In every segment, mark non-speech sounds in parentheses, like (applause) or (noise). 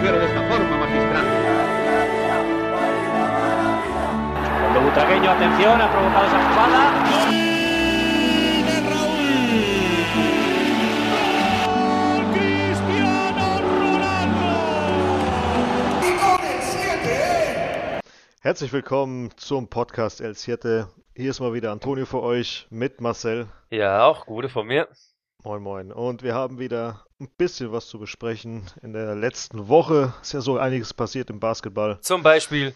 mujer de esta forma, magistral. Cuando Butragueño, atención, ha provocado esa jugada. Herzlich willkommen zum Podcast El Siete. Hier ist mal wieder Antonio für euch mit Marcel. Ja, auch gute von mir. Moin Moin. Und wir haben wieder ein bisschen was zu besprechen. In der letzten Woche ist ja so einiges passiert im Basketball. Zum Beispiel.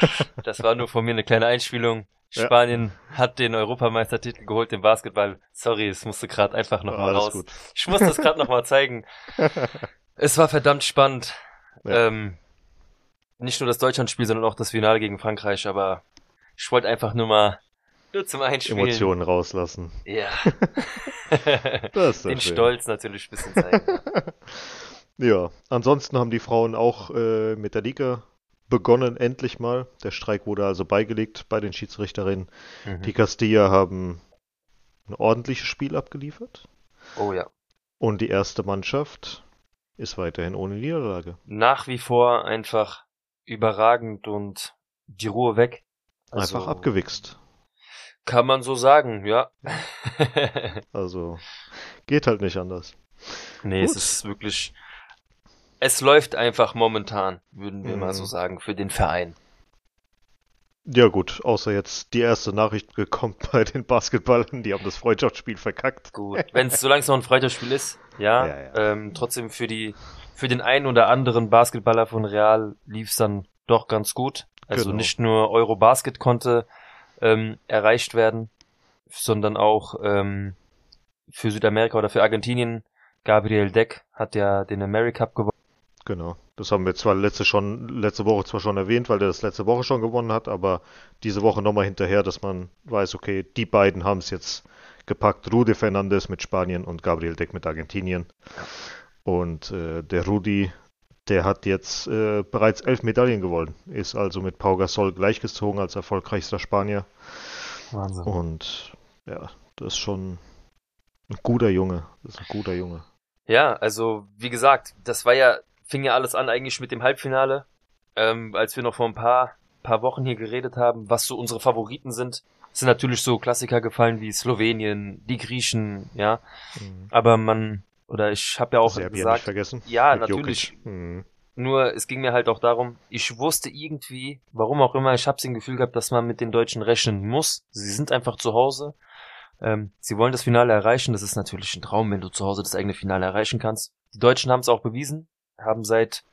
(laughs) Das war nur von mir eine kleine Einspielung. Ja. Spanien hat den Europameistertitel geholt im Basketball. Sorry, es musste gerade einfach noch mal Alles raus. gut. Ich muss das gerade noch mal zeigen. (laughs) Es war verdammt spannend. Ja. Ähm, nicht nur das Deutschlandspiel, sondern auch das Finale gegen Frankreich. Aber ich wollte einfach nur mal nur zum Einspielen. Emotionen rauslassen. Ja. (laughs) Das ist Den schön. Stolz natürlich ein bisschen zeigen. (laughs) Ja, ansonsten haben die Frauen auch äh, mit der Liga begonnen, endlich mal. Der Streik wurde also beigelegt bei den Schiedsrichterinnen. Mhm. Die Castilla haben ein ordentliches Spiel abgeliefert. Oh ja. Und die erste Mannschaft ist weiterhin ohne Niederlage. nach wie vor einfach überragend und die Ruhe weg. Also, Einfach abgewichst. Kann man so sagen, ja. (laughs) Also geht halt nicht anders. nee, es Gut. ist wirklich. Es läuft einfach momentan, würden wir mal Mhm. so sagen, für den Verein. Ja gut, außer jetzt die erste Nachricht gekommen (laughs) bei den Basketballern, die haben das Freundschaftsspiel verkackt. Gut. Wenn es solange es noch ein Freundschaftsspiel ist, ja. (laughs) Ja, ja. Ähm, trotzdem für die, für den einen oder anderen Basketballer von Real lief es dann doch ganz gut. Also Genau. nicht nur Eurobasket konnte ähm, erreicht werden, sondern auch ähm, für Südamerika oder für Argentinien. Gabriel Deck hat ja den Americup gewonnen. Genau. Das haben wir zwar letzte schon letzte Woche zwar schon erwähnt, weil der das letzte Woche schon gewonnen hat, aber diese Woche nochmal hinterher, dass man weiß, okay, die beiden haben es jetzt gepackt. Rude Fernandes mit Spanien und Gabriel Deck mit Argentinien. Und äh, der Rudi, der hat jetzt äh, bereits elf Medaillen gewonnen, ist also mit Pau Gasol gleichgezogen als erfolgreichster Spanier. Wahnsinn. Und ja, das ist schon ein guter Junge. Das ist ein guter Junge. Ja, also wie gesagt, das war ja, fing ja alles an eigentlich mit dem Halbfinale, ähm, als wir noch vor ein paar, paar Wochen hier geredet haben, was so unsere Favoriten sind. Es sind natürlich so Klassiker gefallen wie Slowenien, die Griechen, ja. Aber man, oder ich habe ja auch Serbien nicht gesagt, vergessen. ja, Mit natürlich. Mhm. Nur es ging mir halt auch darum, ich wusste irgendwie, warum auch immer, ich habe ein Gefühl gehabt, dass man mit den Deutschen rechnen muss. Sie sind einfach zu Hause. Ähm, sie wollen das Finale erreichen. Das ist natürlich ein Traum, wenn du zu Hause das eigene Finale erreichen kannst. Die Deutschen haben es auch bewiesen, haben seit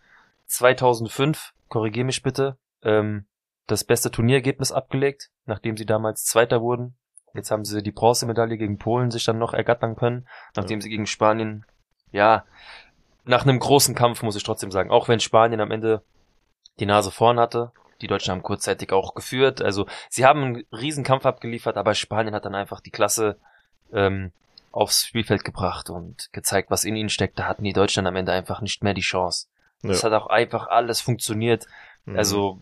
2005, korrigier mich bitte, ähm, das beste Turnierergebnis abgelegt, nachdem sie damals Zweiter wurden. Jetzt haben sie die Bronzemedaille gegen Polen sich dann noch ergattern können, nachdem sie gegen Spanien, ja, nach einem großen Kampf, muss ich trotzdem sagen, auch wenn Spanien am Ende die Nase vorn hatte. Die Deutschen haben kurzzeitig auch geführt. Also sie haben einen riesen Kampf abgeliefert, aber Spanien hat dann einfach die Klasse ähm, aufs Spielfeld gebracht und gezeigt, was in ihnen steckt. Da hatten die Deutschen am Ende einfach nicht mehr die Chance. Es Ja. hat auch einfach alles funktioniert. Mhm. Also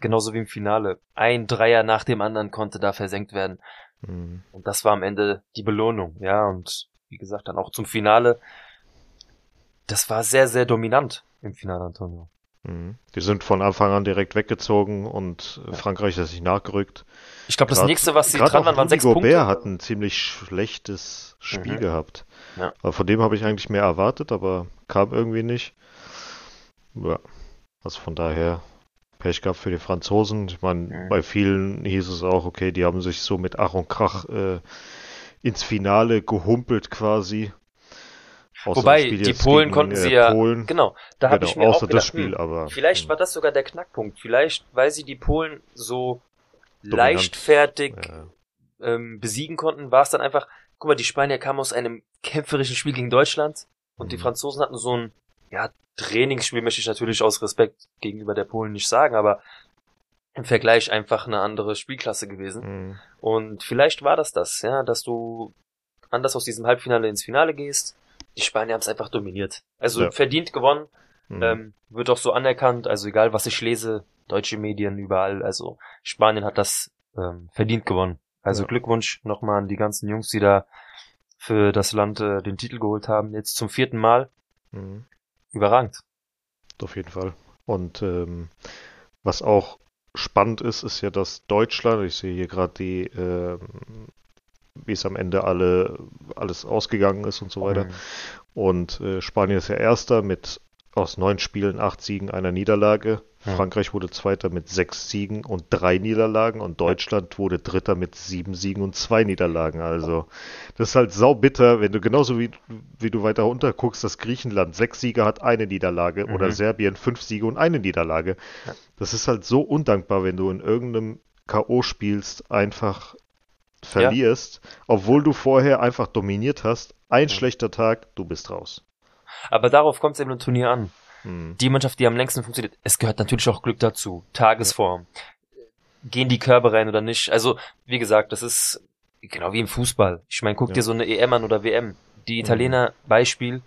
genauso wie im Finale. Ein Dreier nach dem anderen konnte da versenkt werden. Mhm. Und das war am Ende die Belohnung, ja. Und wie gesagt, dann auch zum Finale. Das war sehr, sehr dominant im Finale, Antonio. Mhm. Die sind von Anfang an direkt weggezogen und äh, Frankreich ist sich nachgerückt. Ich glaube, das Grad- nächste, was sie dran waren, waren sechs Punkte. Gobert hat ein ziemlich schlechtes Spiel Mhm. gehabt. Ja. Von dem habe ich eigentlich mehr erwartet, aber kam irgendwie nicht. Ja. Also von daher Pech gehabt für die Franzosen. Ich meine, Mhm. bei vielen hieß es auch, okay, die haben sich so mit Ach und Krach äh, ins Finale gehumpelt quasi. Außer Wobei, das die Polen gegen, konnten äh, sie ja, Polen. genau, da habe Genau, ich mir außer auch das gedacht, Spiel, hm, aber vielleicht hm. war das sogar der Knackpunkt. Vielleicht, weil sie die Polen so Dominant. leichtfertig äh, ähm, besiegen konnten, war es dann einfach, guck mal, die Spanier kamen aus einem (laughs) kämpferischen Spiel gegen Deutschland und die Mhm. Franzosen hatten so ein, ja, Trainingsspiel möchte ich natürlich aus Respekt gegenüber der Polen nicht sagen, aber im Vergleich einfach eine andere Spielklasse gewesen. mh. Und vielleicht war das das, ja, dass du anders aus diesem Halbfinale ins Finale gehst. Die Spanier haben es einfach dominiert. Also Ja. verdient gewonnen, Mhm. ähm, wird auch so anerkannt. Also egal, was ich lese, deutsche Medien überall. Also Spanien hat das ähm, verdient gewonnen. Also Ja. Glückwunsch nochmal an die ganzen Jungs, die da für das Land äh, den Titel geholt haben. Jetzt zum vierten Mal. Mhm. Überragend. Auf jeden Fall. Und ähm, was auch spannend ist, ist ja, dass Deutschland, ich sehe hier gerade die, ähm, wie es am Ende alle alles ausgegangen ist und so weiter. Mhm. Und äh, Spanien ist ja Erster mit aus neun Spielen acht Siegen, einer Niederlage. Ja. Frankreich wurde Zweiter mit sechs Siegen und drei Niederlagen und Deutschland wurde Dritter mit sieben Siegen und zwei Niederlagen. Also das ist halt saubitter, wenn du genauso wie, wie du weiter runter guckst, dass Griechenland sechs Siege hat, eine Niederlage Mhm. oder Serbien fünf Siege und eine Niederlage. Ja. Das ist halt so undankbar, wenn du in irgendeinem K.O. spielst, einfach verlierst, obwohl du vorher einfach dominiert hast. Ein schlechter Tag, du bist raus. Aber darauf kommt es eben im Turnier an. Hm. Die Mannschaft, die am längsten funktioniert, es gehört natürlich auch Glück dazu. Tagesform. Gehen die Körbe rein oder nicht? Also, wie gesagt, das ist genau wie im Fußball. Ich meine, guck Ja. dir so eine EM an oder WM. Die Italiener, Beispiel,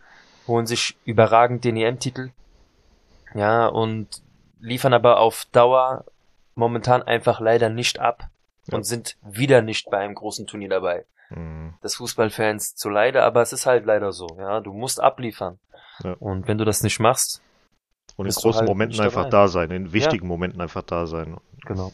holen sich überragend den EM-Titel. Ja, und liefern aber auf Dauer momentan einfach leider nicht ab. Ja. Und sind wieder nicht bei einem großen Turnier dabei. Hm. des Fußballfans zu leider, aber es ist halt leider so, ja. Du musst abliefern. Ja. Und wenn du das nicht machst, Und in großen halt Momenten einfach da sein, in wichtigen Momenten einfach da sein. genau.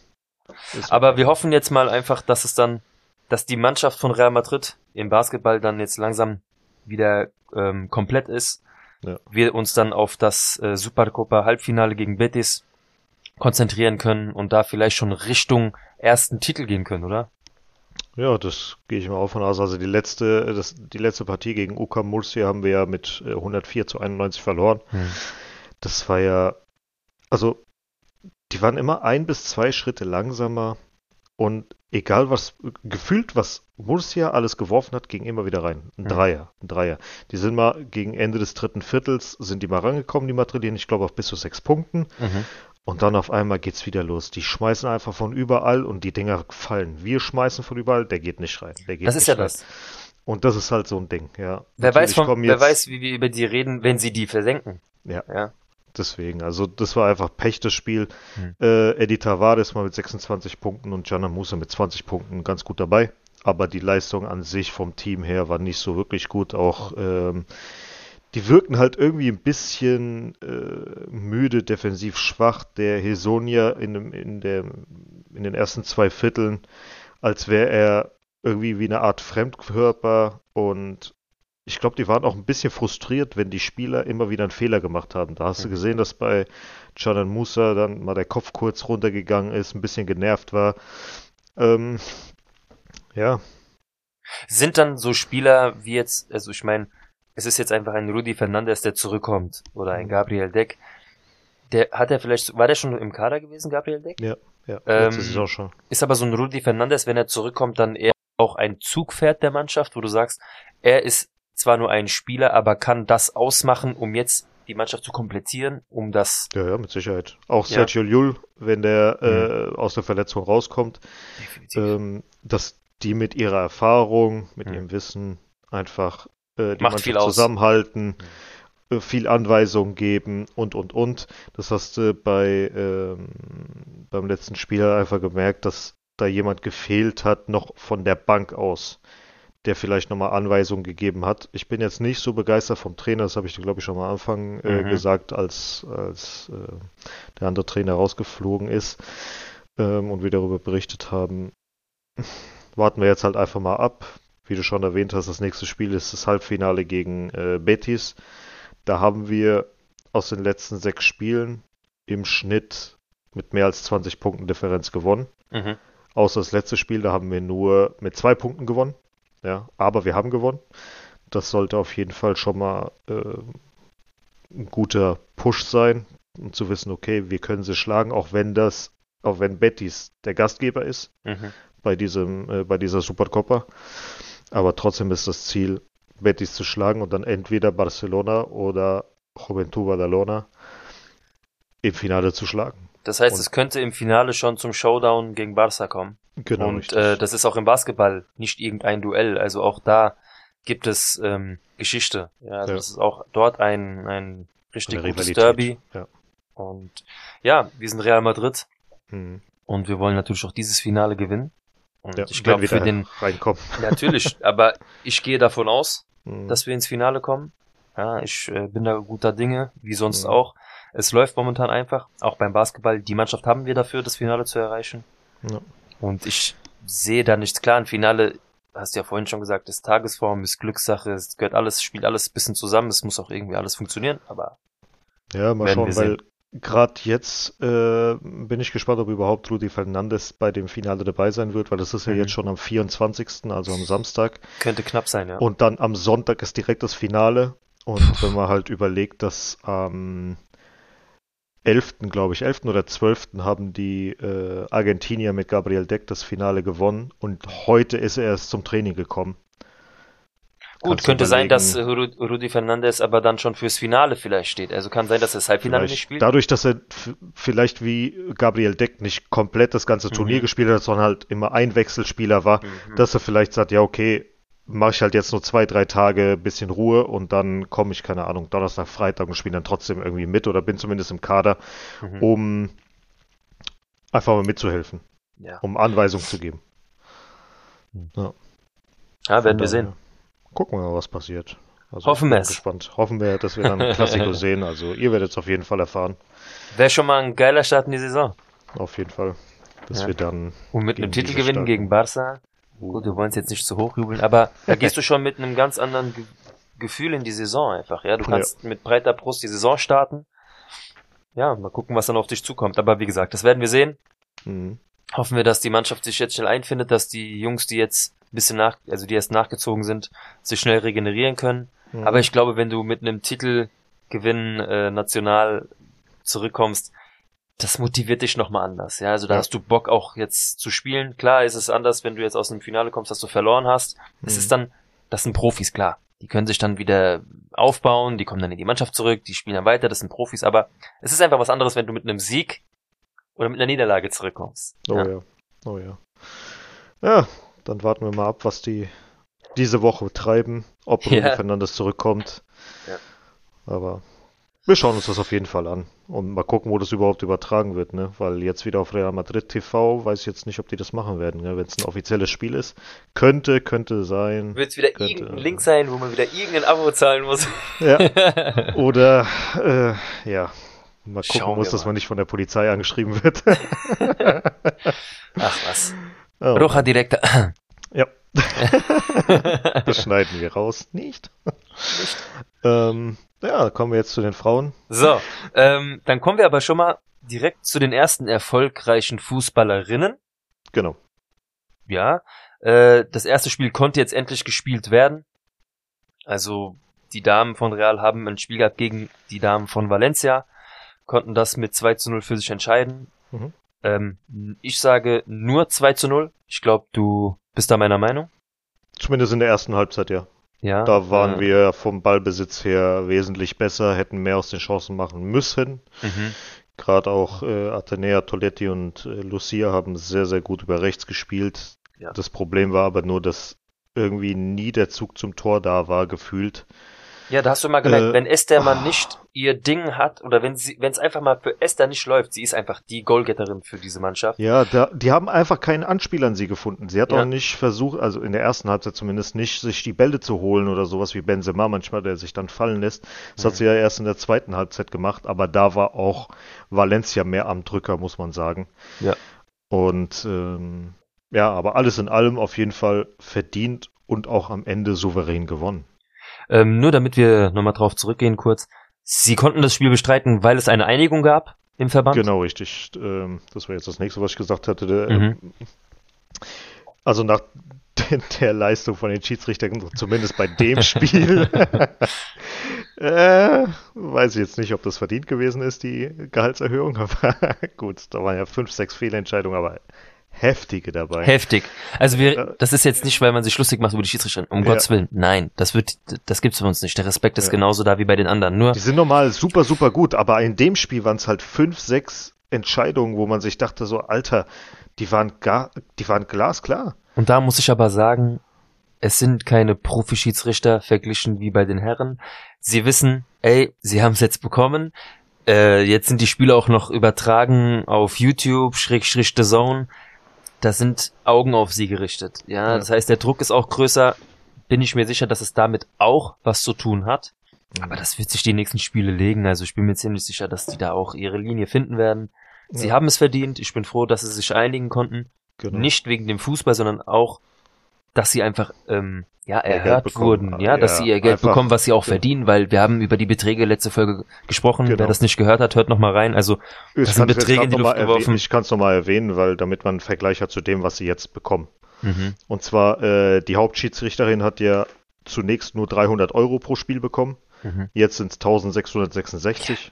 Aber wir hoffen jetzt mal einfach, dass es dann, dass die Mannschaft von Real Madrid im Basketball dann jetzt langsam wieder ähm, komplett ist. Ja. Wir uns dann auf das äh, Supercopa Halbfinale gegen Betis konzentrieren können und da vielleicht schon Richtung ersten Titel gehen können, oder? Ja, das gehe ich mal auch von aus. Also die letzte, das, die letzte Partie gegen UK Murcia haben wir ja mit äh, 104 zu 91 verloren. Das war ja, also die waren immer ein bis zwei Schritte langsamer und egal was, gefühlt was Murcia alles geworfen hat, ging immer wieder rein. Ein Mhm. Dreier, ein Dreier. Die sind mal gegen Ende des dritten Viertels, sind die mal rangekommen, die Madrilen, ich glaube auf bis zu sechs Punkten. Mhm. Und dann auf einmal geht's wieder los. Die schmeißen einfach von überall und die Dinger fallen. Wir schmeißen von überall, der geht nicht rein. Der geht Das nicht ist ja rein. das. Und das ist halt so ein Ding, ja. Wer weiß, von, wer weiß, wie wir über die reden, wenn sie die versenken. Ja. Ja. Deswegen, also das war einfach Pech, das Spiel. Hm. Äh, Eddie Tavares mal mit 26 Punkten und Gianna Musa mit 20 Punkten ganz gut dabei. Aber die Leistung an sich vom Team her war nicht so wirklich gut. Auch ähm, die wirkten halt irgendwie ein bisschen äh, müde, defensiv schwach. Der Hesonia in, dem, in, der, in den ersten zwei Vierteln, als wäre er irgendwie wie eine Art Fremdkörper und ich glaube, die waren auch ein bisschen frustriert, wenn die Spieler immer wieder einen Fehler gemacht haben. Da hast du Mhm. gesehen, dass bei Canan Musa dann mal der Kopf kurz runtergegangen ist, ein bisschen genervt war. Ähm, ja, Sind dann so Spieler wie jetzt, also ich meine, es ist jetzt einfach ein Rudi Fernandes, der zurückkommt, oder ein Mhm. Gabriel Deck. Der hat er vielleicht, war der schon im Kader gewesen, Gabriel Deck? ja, ja, Ähm, letzte Saison schon. Ist aber so ein Rudi Fernandes, wenn er zurückkommt, dann eher auch ein Zugpferd der Mannschaft, wo du sagst, er ist zwar nur ein Spieler, aber kann das ausmachen, um jetzt die Mannschaft zu komplettieren, um das Ja, ja, mit Sicherheit. Auch Ja. Sergio Llull, wenn der äh, aus der Verletzung rauskommt, ähm, dass die mit ihrer Erfahrung, mit Mhm. ihrem Wissen einfach äh, die Macht Mannschaft zusammenhalten, äh, viel Anweisungen geben und und und. Das hast du bei ähm, beim letzten Spiel einfach gemerkt, dass da jemand gefehlt hat, noch von der Bank aus, der vielleicht nochmal Anweisungen gegeben hat. Ich bin jetzt nicht so begeistert vom Trainer, das habe ich dir, glaube ich, schon mal am Anfang äh, Mhm. gesagt, als, als äh, der andere Trainer rausgeflogen ist ähm, und wir darüber berichtet haben. Warten wir jetzt halt einfach mal ab. Wie du schon erwähnt hast, das nächste Spiel ist das Halbfinale gegen äh, Betis. Da haben wir aus den letzten sechs Spielen im Schnitt mit mehr als 20 Punkten Differenz gewonnen. mhm. Außer das letzte Spiel, da haben wir nur mit zwei Punkten gewonnen. Ja, aber wir haben gewonnen. Das sollte auf jeden Fall schon mal äh, ein guter Push sein, um zu wissen, okay, wir können sie schlagen, auch wenn das, auch wenn Betis der Gastgeber ist Mhm. bei diesem, äh, bei dieser Supercopa. Aber trotzdem ist das Ziel, Betis zu schlagen und dann entweder Barcelona oder Juventud Badalona im Finale zu schlagen. Das heißt, Und- es könnte im Finale schon zum Showdown gegen Barca kommen. Genau, und äh, das ist auch im Basketball nicht irgendein Duell. Also auch da gibt es ähm, Geschichte. Ja, also Ja. das ist auch dort ein, ein richtig Eine gutes Rivalität, Derby. ja. Und ja, wir sind Real Madrid Mhm. und wir wollen natürlich auch dieses Finale gewinnen. Und Ja, ich glaube, wir für den, reinkommen. (laughs) (laughs) natürlich, aber ich gehe davon aus, Mhm. dass wir ins Finale kommen. Ja, ich äh, bin da guter Dinge, wie sonst Mhm. auch. Es läuft momentan einfach, auch beim Basketball. Die Mannschaft haben wir dafür, das Finale zu erreichen. Ja. Und ich sehe da nichts klar. Ein Finale, hast du ja vorhin schon gesagt, ist Tagesform, ist Glückssache, es gehört alles, spielt alles ein bisschen zusammen. Es muss auch irgendwie alles funktionieren, aber Ja, mal schauen, weil gerade jetzt äh, bin ich gespannt, ob überhaupt Rudi Fernandes bei dem Finale dabei sein wird, weil das ist ja Mhm. jetzt schon am 24., also am Samstag. könnte knapp sein, ja. Und dann am Sonntag ist direkt das Finale. Und wenn man halt überlegt, dass am 11., glaube ich, 11. oder 12. haben die äh, Argentinier mit Gabriel Deck das Finale gewonnen und heute ist er erst zum Training gekommen. Gut, Kannst könnte sein, dass Ru- Rudi Fernandes aber dann schon fürs Finale vielleicht steht. Also kann sein, dass er das Halbfinale nicht spielt. dadurch, dass er vielleicht wie Gabriel Deck nicht komplett das ganze Turnier Mhm. gespielt hat, sondern halt immer ein Wechselspieler war, Mhm. dass er vielleicht sagt, ja okay, mache ich halt jetzt nur zwei, drei Tage bisschen Ruhe und dann komme ich, keine Ahnung, Donnerstag, Freitag und spiele dann trotzdem irgendwie mit oder bin zumindest im Kader, Mhm. um einfach mal mitzuhelfen, ja. um Anweisungen zu geben. ja, werden wir sehen. Gucken wir mal, was passiert. Also Hoffen bin wir's. gespannt. Hoffen wir, dass wir dann ein (laughs) Klassiko sehen. Also ihr werdet es auf jeden Fall erfahren. Wäre schon mal ein geiler Start in die Saison. Auf jeden Fall. Dass Ja. wir dann Und mit einem diese Titelgewinn gegen Barca. Gut, wir wollen es jetzt nicht zu hoch jubeln, aber da gehst du schon mit einem ganz anderen Ge Gefühl in die Saison einfach. Ja, du kannst mit breiter Brust die Saison starten. Ja, mal gucken, was dann auf dich zukommt. Aber wie gesagt, das werden wir sehen. Mhm. Hoffen wir, dass die Mannschaft sich jetzt schnell einfindet, dass die Jungs, die jetzt ein bisschen nach, also die erst nachgezogen sind, sich schnell regenerieren können. Mhm. Aber ich glaube, wenn du mit einem Titelgewinn äh, national zurückkommst, das motiviert dich nochmal anders. Ja, also da Ja. hast du Bock auch jetzt zu spielen. Klar ist es anders, wenn du jetzt aus dem Finale kommst, dass du verloren hast. Es Mhm. ist dann, das sind Profis, klar. Die können sich dann wieder aufbauen, die kommen dann in die Mannschaft zurück, die spielen dann weiter, das sind Profis, aber es ist einfach was anderes, wenn du mit einem Sieg oder mit einer Niederlage zurückkommst. Oh ja. Oh ja. Ja, dann warten wir mal ab, was die diese Woche treiben, ob (laughs) Rudi Ja. Fernandes zurückkommt. Ja. Aber wir schauen uns das auf jeden Fall an und mal gucken, wo das überhaupt übertragen wird, ne? Weil jetzt wieder auf Real Madrid TV, weiß ich jetzt nicht, ob die das machen werden, ne? wenn es ein offizielles Spiel ist. Könnte, könnte sein. Wird es wieder Könnte, irgendein Link sein, wo man wieder irgendein Abo zahlen muss? Ja. (laughs) Oder äh, ja, mal gucken Schauen muss, wir dass mal. man nicht von der Polizei angeschrieben wird. (laughs) Ach was. oh, Rocha Direktor. Ja. (laughs) Das schneiden wir raus. Nicht. Ähm, ja, kommen wir jetzt zu den Frauen. So, ähm, dann kommen wir aber schon mal direkt zu den ersten erfolgreichen Fußballerinnen. Genau. Ja, äh, das erste Spiel konnte jetzt endlich gespielt werden. Also die Damen von Real haben ein Spiel gehabt gegen die Damen von Valencia, konnten das mit 2 zu 0 für sich entscheiden. Mhm. Ähm, ich sage nur 2 zu 0. Ich glaube, du bist da meiner Meinung. Zumindest in der ersten Halbzeit, ja. Ja. Da waren äh, wir vom Ballbesitz her wesentlich besser, hätten mehr aus den Chancen machen müssen. Mhm. Gerade auch äh, Atenea, Toletti und äh, Lucia haben sehr, sehr gut über rechts gespielt. Ja. Das Problem war aber nur, dass irgendwie nie der Zug zum Tor da war, gefühlt. Ja, da hast du mal gemerkt, Äh, wenn Esther mal ah. nicht ihr Ding hat oder wenn sie, wenn es einfach mal für Esther nicht läuft, sie ist einfach die Goalgetterin für diese Mannschaft. Ja, da, die haben einfach keinen Anspieler an sie gefunden. Sie hat Ja. auch nicht versucht, also in der ersten Halbzeit zumindest nicht, sich die Bälle zu holen oder sowas wie Benzema manchmal, der sich dann fallen lässt. Das hat Mhm. sie ja erst in der zweiten Halbzeit gemacht, aber da war auch Valencia mehr am Drücker, muss man sagen. Ja. Und ähm, ja, aber alles in allem auf jeden Fall verdient und auch am Ende souverän gewonnen. Ähm, nur damit wir nochmal drauf zurückgehen kurz. Sie konnten das Spiel bestreiten, weil es eine Einigung gab im Verband. Genau, richtig. Ähm, das war jetzt das nächste, was ich gesagt hatte. Der, Mhm. Also nach der, der Leistung von den Schiedsrichtern, zumindest bei dem Spiel, (laughs) äh, weiß ich jetzt nicht, ob das verdient gewesen ist, die Gehaltserhöhung. Aber (laughs) gut, da waren ja fünf, sechs Fehlentscheidungen, aber heftige dabei. Heftig. Also wir, das ist jetzt nicht, weil man sich lustig macht über die Schiedsrichter. Um Ja. Gottes Willen. Nein, das wird, das gibt's bei uns nicht. Der Respekt ist Ja. genauso da wie bei den anderen. Nur, Die sind normal super, super gut, aber in dem Spiel waren es halt fünf, sechs Entscheidungen, wo man sich dachte, so, Alter, die waren gar, die waren glasklar. und da muss ich aber sagen, es sind keine Profi-Schiedsrichter verglichen wie bei den Herren. Sie wissen, ey, sie haben es jetzt bekommen. Äh, jetzt sind die Spiele auch noch übertragen auf YouTube, Schrägstrich The Zone. Da sind Augen auf sie gerichtet. Ja, ja, das heißt, der Druck ist auch größer. Bin ich mir sicher, dass es damit auch was zu tun hat. Aber das wird sich die nächsten Spiele legen. Also ich bin mir ziemlich sicher, dass die da auch ihre Linie finden werden. Sie ja. haben es verdient. Ich bin froh, dass sie sich einigen konnten. Genau. Nicht wegen dem Fußball, sondern auch, dass sie einfach ähm, ja erhört wurden, ja, dass sie ihr Geld bekommen, was sie auch ja. verdienen, weil wir haben über die Beträge letzte Folge gesprochen. Genau. Wer das nicht gehört hat, hört noch mal rein. Also das sind Beträge in die Luft geworfen. Ich kann es noch mal erwähnen, weil damit man einen Vergleich hat zu dem, was sie jetzt bekommen. Mhm. Und zwar äh, die Hauptschiedsrichterin hat ja zunächst nur 300 Euro pro Spiel bekommen. Mhm. Jetzt sind es 1666.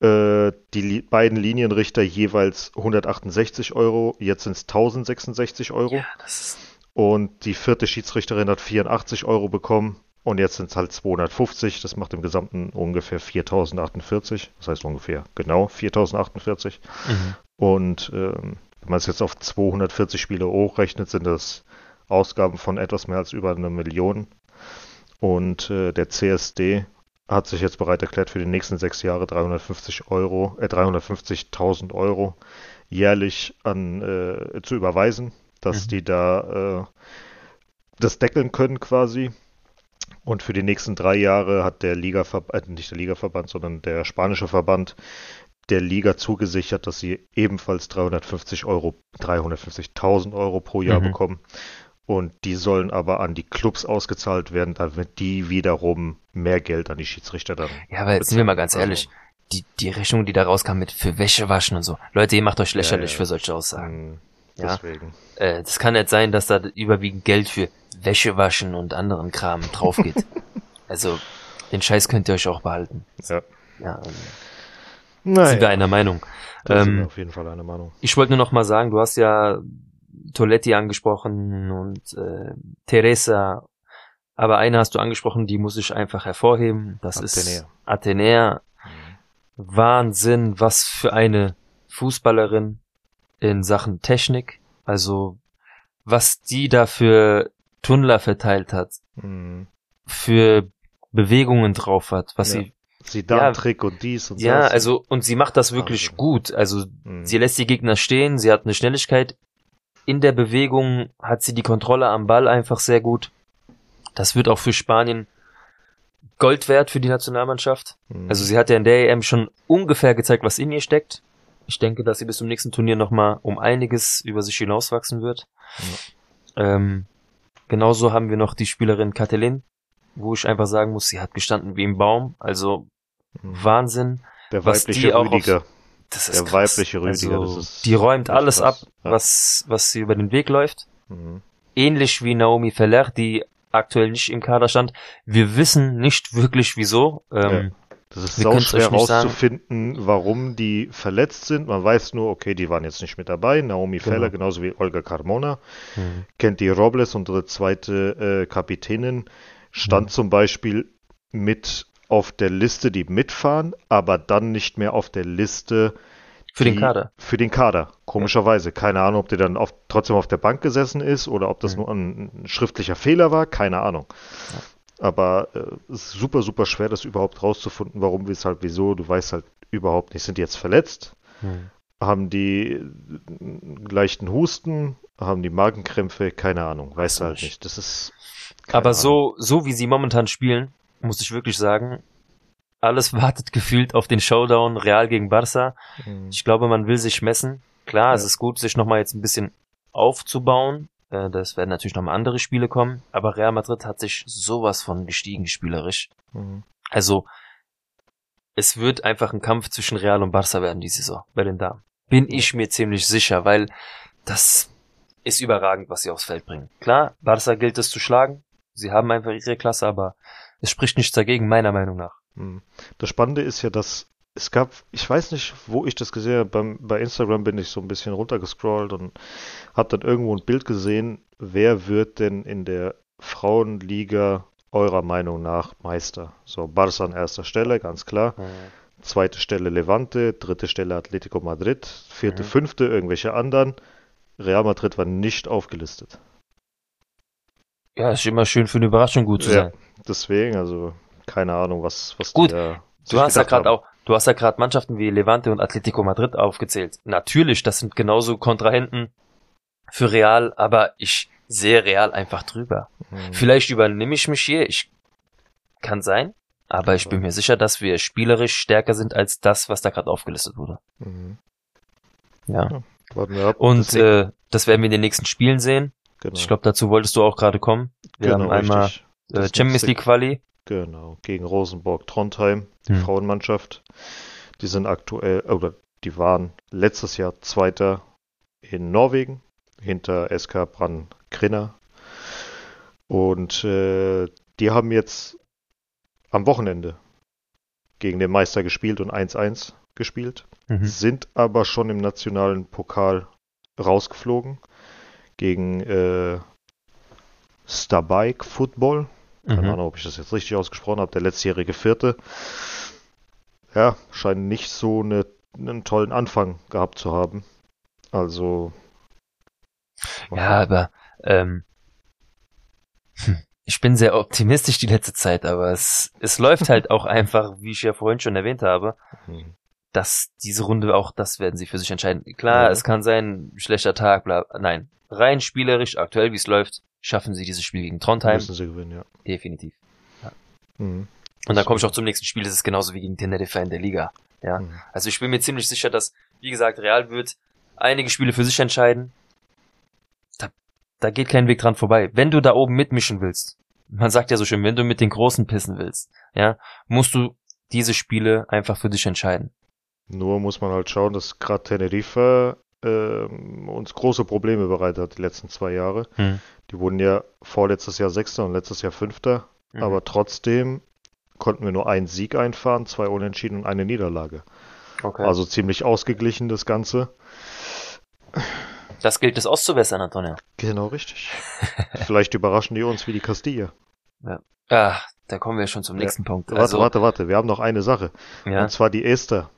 Äh, die li beiden Linienrichter jeweils 168 Euro. Jetzt sind es 1066 Euro. Ja, das ist und die vierte Schiedsrichterin hat 84 Euro bekommen. Und jetzt sind es halt 250. Das macht im Gesamten ungefähr 4048. Das heißt ungefähr genau 4048. Mhm. Und ähm, wenn man es jetzt auf 240 Spiele hochrechnet, sind das Ausgaben von etwas mehr als über eine Million. Und äh, der CSD hat sich jetzt bereit erklärt, für die nächsten sechs Jahre 350 Euro, äh, 350.000 Euro jährlich an äh, zu überweisen dass mhm. die da äh, das deckeln können quasi. Und für die nächsten drei Jahre hat der Ligaverband, äh, nicht der Ligaverband, sondern der spanische Verband der Liga zugesichert, dass sie ebenfalls 350 Euro, 350.000 Euro pro Jahr mhm. bekommen. Und die sollen aber an die Clubs ausgezahlt werden, damit die wiederum mehr Geld an die Schiedsrichter dann. Ja, aber jetzt sind wir mal ganz ehrlich. Die, die Rechnung, die da rauskam mit für Wäsche waschen und so. Leute, ihr macht euch lächerlich ja, ja. für solche Aussagen. Ja? Deswegen. Äh, das kann nicht sein, dass da überwiegend Geld für Wäsche waschen und anderen Kram drauf geht. (laughs) also, den Scheiß könnt ihr euch auch behalten. Ja. Ja. Ähm, naja. Sind wir einer Meinung. Da ähm, sind wir auf jeden Fall einer Meinung. Ich wollte nur noch mal sagen, du hast ja Toletti angesprochen und äh, Teresa, aber eine hast du angesprochen, die muss ich einfach hervorheben. Das Athenea. ist Athenea. Mhm. Wahnsinn, was für eine Fußballerin in Sachen Technik. Also was die da für Tunnler verteilt hat, mhm. für Bewegungen drauf hat, was ja. sie sie da ja, Trick und dies und so. Ja, also und sie macht das wirklich also. gut. Also mhm. sie lässt die Gegner stehen, sie hat eine Schnelligkeit in der Bewegung, hat sie die Kontrolle am Ball einfach sehr gut. Das wird auch für Spanien Gold wert für die Nationalmannschaft. Mhm. Also sie hat ja in der EM schon ungefähr gezeigt, was in ihr steckt. Ich denke, dass sie bis zum nächsten Turnier nochmal um einiges über sich hinauswachsen wird. Ja. Ähm, genauso haben wir noch die Spielerin Katalin, wo ich einfach sagen muss, sie hat gestanden wie im Baum. Also mhm. Wahnsinn. Der weibliche Rüdiger. Auf, das ist der krass. weibliche Rüdiger. Also, die räumt alles krass. ab, ja. was, was sie über den Weg läuft. Mhm. Ähnlich wie Naomi Feller, die aktuell nicht im Kader stand. Wir wissen nicht wirklich wieso. Ähm, das ist sau schwer herauszufinden, warum die verletzt sind. Man weiß nur, okay, die waren jetzt nicht mit dabei. Naomi genau. Feller, genauso wie Olga Carmona. Mhm. Kennt die Robles, unsere zweite äh, Kapitänin, stand mhm. zum Beispiel mit auf der Liste, die mitfahren, aber dann nicht mehr auf der Liste. Für die, den Kader. Für den Kader, komischerweise. Keine Ahnung, ob der dann auf, trotzdem auf der Bank gesessen ist oder ob das mhm. nur ein, ein, schriftlicher Fehler war, keine Ahnung. Ja. Aber äh, es ist super, super schwer, das überhaupt rauszufinden, warum, weshalb, wieso. Du weißt halt überhaupt nicht. Sind die jetzt verletzt? Hm. Haben die äh, leichten Husten? Haben die Magenkrämpfe? Keine Ahnung. Weißt du halt nicht. Das ist. Aber Ahnung. so, so wie sie momentan spielen, muss ich wirklich sagen, alles wartet gefühlt auf den Showdown Real gegen Barça. Hm. Ich glaube, man will sich messen. Klar, ja. es ist gut, sich nochmal jetzt ein bisschen aufzubauen, äh, das werden natürlich nochmal andere Spiele kommen, aber Real Madrid hat sich sowas von gestiegen spielerisch. Mhm. Also, es wird einfach ein Kampf zwischen Real und Barça werden die Saison, bei den Damen. Bin ich mir ziemlich sicher, weil das ist überragend, was sie aufs Feld bringen. Klar, Barça gilt es zu schlagen. Sie haben einfach ihre Klasse, aber es spricht nichts dagegen, meiner Meinung nach. Mhm. Das Spannende ist ja, dass es gab, ich weiß nicht, wo ich das gesehen habe, beim, bei Instagram bin ich so ein bisschen runtergescrollt und habe dann irgendwo ein Bild gesehen, wer wird denn in der Frauenliga eurer Meinung nach Meister? So, Barca an erster Stelle, ganz klar. Mhm. Zweite Stelle Levante, dritte Stelle Atletico Madrid, vierte, mhm. fünfte irgendwelche anderen. Real Madrid war nicht aufgelistet. Ja, ist immer schön für eine Überraschung gut zu ja, sein. Deswegen, also keine Ahnung, was, was gut. Du hast ja gerade auch, Du hast ja gerade Mannschaften wie Levante und Atletico Madrid aufgezählt. Natürlich, das sind genauso Kontrahenten für Real, aber ich sehe Real einfach drüber. Mhm. Vielleicht übernehme ich mich hier, ich kann sein, aber ich bin mir sicher, dass wir spielerisch stärker sind als das, was da gerade aufgelistet wurde. Mhm. Ja. Warten wir ab. Und Deswegen- äh, das werden wir in den nächsten Spielen sehen. genau. Ich glaube, dazu wolltest du auch gerade kommen. Wir genau, haben einmal äh, Das Champions League Quali. Genau, gegen Rosenborg Trondheim, die Hm. Frauenmannschaft. Die sind aktuell, oder die waren letztes Jahr Zweiter in Norwegen, hinter SK Brann Grinna. Und äh, die haben jetzt am Wochenende gegen den Meister gespielt und 1-1 gespielt, Mhm. sind aber schon im nationalen Pokal rausgeflogen gegen äh, Stabike Football. Keine Mhm. Ahnung, ob ich das jetzt richtig ausgesprochen habe. Der letztjährige Vierte. Ja, scheint nicht so eine, einen tollen Anfang gehabt zu haben. Also. Ja, aber ähm, hm, ich bin sehr optimistisch die letzte Zeit, aber es, es läuft halt (laughs) auch einfach, wie ich ja vorhin schon erwähnt habe, Hm. Dass diese Runde auch, das werden sie für sich entscheiden. Klar, Ja. es kann sein, schlechter Tag, bla, nein. Rein spielerisch, aktuell wie es läuft, schaffen sie dieses Spiel gegen Trondheim. Müssen sie gewinnen, ja. Definitiv. Mhm. Und dann komme ich auch zum nächsten Spiel, das ist genauso wie gegen Tenerife in der Liga. Ja. Mhm. Also ich bin mir ziemlich sicher, dass, wie gesagt, Real wird einige Spiele für sich entscheiden. Da, da geht kein Weg dran vorbei. Wenn du da oben mitmischen willst, man sagt ja so schön, wenn du mit den Großen pissen willst, ja, musst du diese Spiele einfach für dich entscheiden. Nur muss man halt schauen, dass gerade Tenerife ähm, uns große Probleme bereitet hat die letzten zwei Jahre. Hm. Die wurden ja vorletztes Jahr Sechster und letztes Jahr Fünfter. Mhm. Aber trotzdem konnten wir nur einen Sieg einfahren, zwei Unentschieden und eine Niederlage. okay. Also ziemlich ausgeglichen das Ganze. das gilt es auszubessern, Antonio. Genau richtig. (laughs) Vielleicht überraschen die uns wie die Castilla. Ah, da kommen wir schon zum Ja. nächsten Punkt. Warte, Also, warte, warte. Wir haben noch eine Sache. Ja, Und zwar die Esther.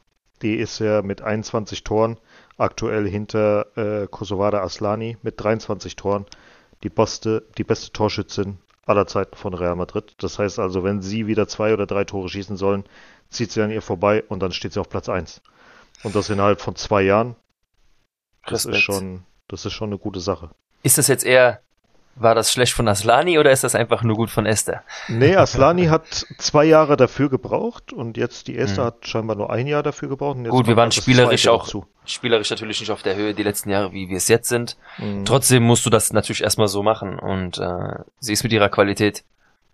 Die ist ja mit 21 Toren aktuell hinter äh, Kosovada Aslani mit 23 Toren die beste, die beste Torschützin aller Zeiten von Real Madrid. Das heißt also, wenn sie wieder zwei oder drei Tore schießen sollen, zieht sie an ihr vorbei und dann steht sie auf Platz 1. Und das innerhalb von zwei Jahren. Das Respekt. ist schon, das ist schon eine gute Sache. Ist das jetzt eher, war das schlecht von Aslani oder ist das einfach nur gut von Esther? Nee, Aslani hat zwei Jahre dafür gebraucht und jetzt die Esther Mhm. hat scheinbar nur ein Jahr dafür gebraucht. Und jetzt Gut, wir waren spielerisch auch- dazu. Spielerisch natürlich nicht auf der Höhe die letzten Jahre, wie wir es jetzt sind. Mhm. Trotzdem musst du das natürlich erstmal so machen und äh, sie ist mit ihrer Qualität,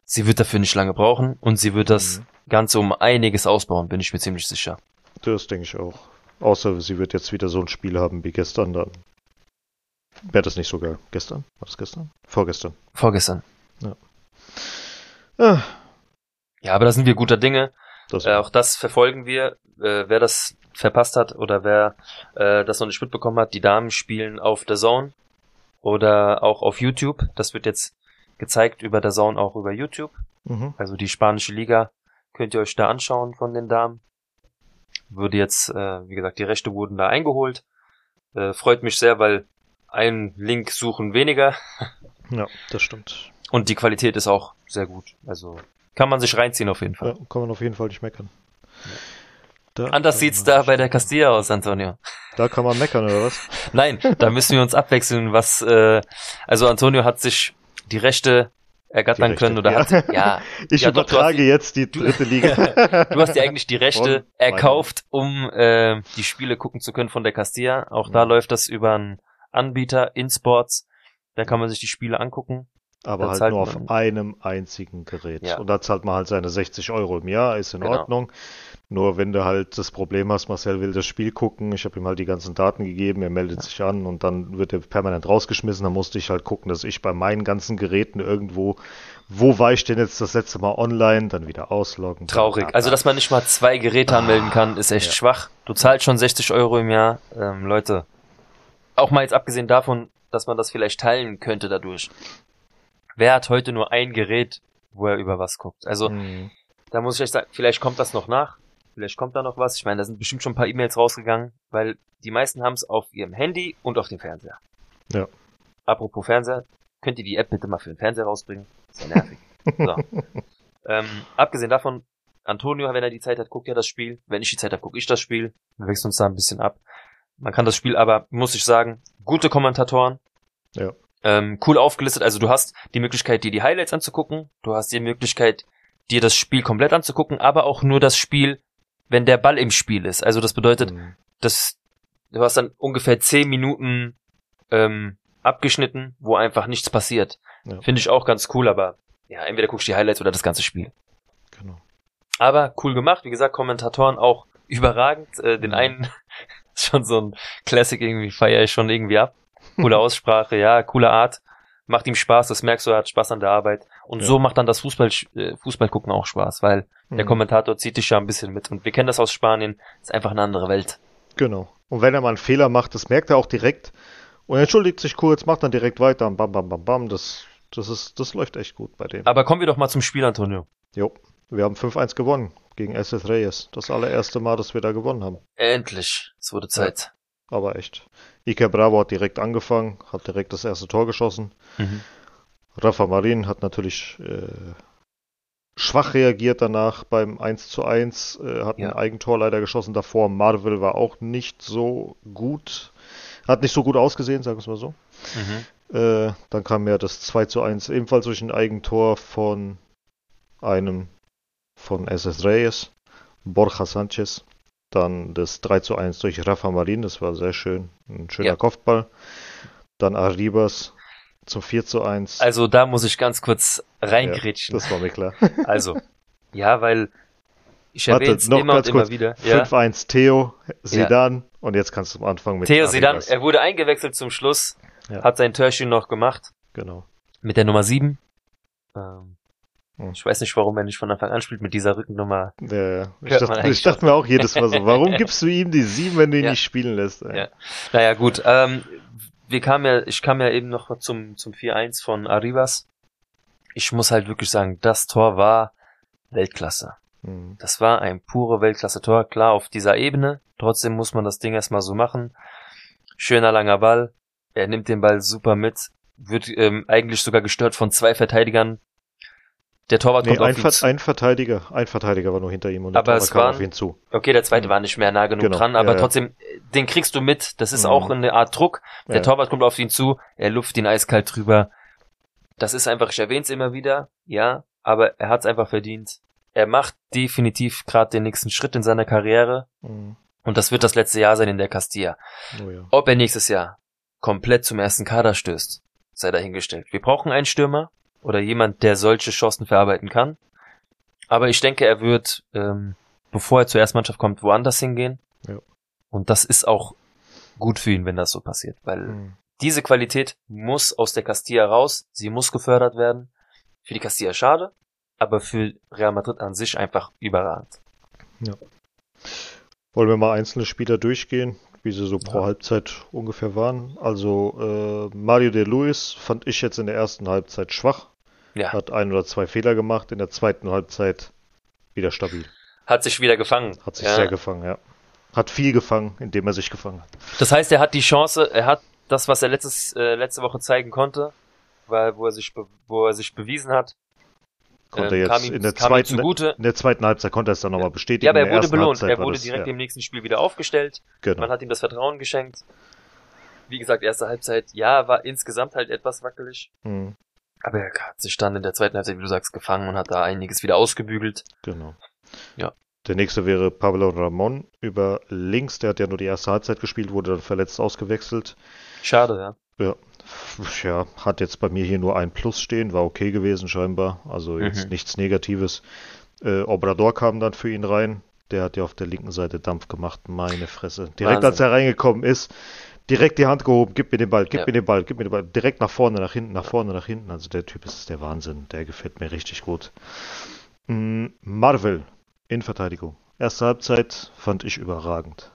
sie wird dafür nicht lange brauchen und sie wird das Mhm. Ganze um einiges ausbauen, bin ich mir ziemlich sicher. Das denke ich auch. Außer sie wird jetzt wieder so ein Spiel haben wie gestern, dann wäre das nicht so geil. Gestern? War das gestern? Vorgestern. Vorgestern. Ah, Ja, aber da sind wir guter Dinge. das Äh, auch das verfolgen wir. Äh, wer das verpasst hat oder wer äh, das noch nicht mitbekommen hat, die Damen spielen auf der Zone oder auch auf YouTube. Das wird jetzt gezeigt über der Zone auch über YouTube. mhm. Also die spanische Liga könnt ihr euch da anschauen von den Damen. Würde jetzt, äh, wie gesagt, die Rechte wurden da eingeholt. Äh, freut mich sehr, weil ein Link suchen weniger Ja, das stimmt. und die Qualität ist auch sehr gut. Also kann man sich reinziehen auf jeden Ja, Fall. kann man auf jeden Fall nicht meckern. Da Anders sieht's da bei der Castilla aus, Antonio. Da kann man meckern, oder was? (laughs) Nein, da müssen wir uns abwechseln, was äh, also Antonio hat sich die Rechte ergattern Die Rechte, können oder ja. hat (laughs) ja, Ich Ja, doch, übertrage die- jetzt die dritte (laughs) Liga. du hast ja eigentlich die Rechte erkauft, um äh, die Spiele gucken zu können von der Castilla. Auch da Mhm. läuft das über einen Anbieter InSports. Da kann man sich die Spiele angucken. Aber Da halt nur auf man- einem einzigen Gerät. Ja. Und da zahlt man halt seine 60 Euro im Jahr, ist in Genau. Ordnung. Nur wenn du halt das Problem hast, Marcel will das Spiel gucken, ich habe ihm halt die ganzen Daten gegeben, er meldet sich an und dann wird er permanent rausgeschmissen. Dann musste ich halt gucken, dass ich bei meinen ganzen Geräten irgendwo, wo war ich denn jetzt das letzte Mal online, dann wieder ausloggen. Traurig. Also, dass man nicht mal zwei Geräte anmelden kann, ist echt Ja. schwach. Du zahlst schon 60 Euro im Jahr. Ähm, Leute, auch mal jetzt abgesehen davon, dass man das vielleicht teilen könnte dadurch. Wer hat heute nur ein Gerät, wo er über was guckt? Also, Mhm. da muss ich echt sagen, vielleicht kommt das noch nach. Vielleicht kommt da noch was. Ich meine, da sind bestimmt schon ein paar E-Mails rausgegangen, weil die meisten haben es auf ihrem Handy und auf dem Fernseher. Ja. Apropos Fernseher, könnt ihr die App bitte mal für den Fernseher rausbringen? Ist ja nervig. so. (laughs) ähm, abgesehen davon, Antonio, wenn er die Zeit hat, guckt ja das Spiel. Wenn ich die Zeit habe, gucke ich das Spiel. Wir wechseln uns da ein bisschen ab. Man kann das Spiel aber, muss ich sagen, gute Kommentatoren. Ja. Ähm, cool aufgelistet. Also du hast die Möglichkeit, dir die Highlights anzugucken. Du hast die Möglichkeit, dir das Spiel komplett anzugucken, aber auch nur das Spiel, wenn der Ball im Spiel ist. Also das bedeutet, Mhm. dass du hast dann ungefähr zehn Minuten ähm, abgeschnitten, wo einfach nichts passiert. Ja. Finde ich auch ganz cool, aber ja, entweder guckst du die Highlights oder das ganze Spiel. Genau. Aber cool gemacht, wie gesagt, Kommentatoren auch überragend. Äh, den Mhm. einen ist (laughs) schon so ein Classic irgendwie, feiere ich schon irgendwie ab. Coole (laughs) Aussprache, ja, coole Art. Macht ihm Spaß, das merkst du, er hat Spaß an der Arbeit. Und Ja. so macht dann das Fußball, äh, Fußball gucken auch Spaß, weil der Mhm. Kommentator zieht dich ja ein bisschen mit. Und wir kennen das aus Spanien, ist einfach eine andere Welt. Genau. Und wenn er mal einen Fehler macht, das merkt er auch direkt und entschuldigt sich kurz, macht dann direkt weiter und bam, bam, bam, bam. Das, das, ist, das läuft echt gut bei denen. Aber kommen wir doch mal zum Spiel, Antonio. Jo. Wir haben 5-1 gewonnen gegen SS Reyes. Das allererste Mal, dass wir da gewonnen haben. Endlich, es wurde Zeit. Aber echt. Ike Bravo hat direkt angefangen, hat direkt das erste Tor geschossen. Mhm. Rafa Marin hat natürlich äh, schwach reagiert danach beim 1 zu 1, äh, hat Ja. ein Eigentor leider geschossen davor. Marvel war auch nicht so gut, hat nicht so gut ausgesehen, sagen wir es mal so. Mhm. Äh, dann kam ja das 2 zu 1 ebenfalls durch ein Eigentor von einem von SS Reyes, Borja Sanchez. Dann das 3 zu 1 durch Rafa Marin, das war sehr schön, ein schöner Ja. Kopfball. Dann Arribas zum 4 zu 1. Also da muss ich ganz kurz ja, reingrätschen. das war mir klar. (laughs) Also, ja, weil ich Warte, erwähne es noch immer und ganz immer kurz. wieder. Ja. 5-1 Theo, Sidan und jetzt kannst du am Anfang mit Theo Arribas. er wurde eingewechselt zum Schluss, Ja. hat sein Törchen noch gemacht Genau. mit der Nummer 7. Ähm, Hm. Ich weiß nicht, warum er nicht von Anfang an spielt mit dieser Rückennummer. Der, ich, dachte, ich dachte mir auch jedes Mal so, warum (laughs) gibst du ihm die 7, wenn du ihn Ja. nicht spielen lässt? ey? Ja. Naja, gut. Ähm, wir kamen ja, ich kam ja eben noch zum, zum 4-1 von Arribas. Ich muss halt wirklich sagen, das Tor war Weltklasse. Hm. Das war ein pure Weltklasse-Tor, klar auf dieser Ebene. Trotzdem muss man das Ding erstmal so machen. Schöner langer Ball. Er nimmt den Ball super mit. Wird ähm, eigentlich sogar gestört von zwei Verteidigern. Der Torwart Nee, kommt ein, auf ihn zu. ein Verteidiger, ein Verteidiger war nur hinter ihm und der Aber Torwart es kam waren- auf ihn zu. Okay, der zweite war nicht mehr nah genug Genau, dran, aber ja, trotzdem, den kriegst du mit. Das ist Mhm. auch eine Art Druck. Der Ja. Torwart kommt auf ihn zu, er luft ihn eiskalt drüber. Das ist einfach, ich erwähne es immer wieder, ja, aber er hat es einfach verdient. Er macht definitiv gerade den nächsten Schritt in seiner Karriere Hm. und das wird das letzte Jahr sein in der Castilla. Oh ja. Ob er nächstes Jahr komplett zum ersten Kader stößt, sei dahingestellt. Wir brauchen einen Stürmer oder jemand, der solche Chancen verarbeiten kann. Aber ich denke, er wird, ähm, bevor er zur Erstmannschaft kommt, woanders hingehen. Ja. Und das ist auch gut für ihn, wenn das so passiert, weil Hm. diese Qualität muss aus der Castilla raus, sie muss gefördert werden. Für die Castilla schade, aber für Real Madrid an sich einfach überragend. Wollen wir mal einzelne Spieler durchgehen, wie sie so pro Ja. Halbzeit ungefähr waren? Also äh, Mario de Luis fand ich jetzt in der ersten Halbzeit schwach, Ja, hat ein oder zwei Fehler gemacht, in der zweiten Halbzeit wieder stabil. hat sich wieder gefangen. Hat sich ja. sehr gefangen, ja. Hat viel gefangen, indem er sich gefangen hat. Das heißt, er hat die Chance, er hat das, was er letztes, äh, letzte Woche zeigen konnte, weil, wo er sich, wo er sich bewiesen hat, Konnte ähm, jetzt ihm, in der zweiten, in der zweiten Halbzeit konnte er es dann nochmal bestätigen. Ja, aber er wurde belohnt. Halbzeit Er wurde das, direkt ja, im nächsten Spiel wieder aufgestellt. genau. Man hat ihm das Vertrauen geschenkt. Wie gesagt, erste Halbzeit, ja, war insgesamt halt etwas wackelig. Hm, Aber er hat sich dann in der zweiten Halbzeit, wie du sagst, gefangen und hat da einiges wieder ausgebügelt. genau. Ja. Der nächste wäre Pablo Ramon über links. Der hat ja nur die erste Halbzeit gespielt, wurde dann verletzt ausgewechselt. Schade, ja. Ja, hat jetzt bei mir hier nur ein Plus stehen, war okay gewesen scheinbar. Also jetzt Mhm. nichts Negatives. Äh, Obrador kam dann für ihn rein. Der hat ja auf der linken Seite Dampf gemacht. Meine Fresse. Direkt Wahnsinn. als er reingekommen ist, direkt die Hand gehoben, gib mir den Ball, gib Ja. mir den Ball, gib mir den Ball. Direkt nach vorne, nach hinten, nach vorne, nach hinten. Also der Typ ist der Wahnsinn. Der gefällt mir richtig gut. Mm, Marvel in Verteidigung. Erste Halbzeit fand ich überragend.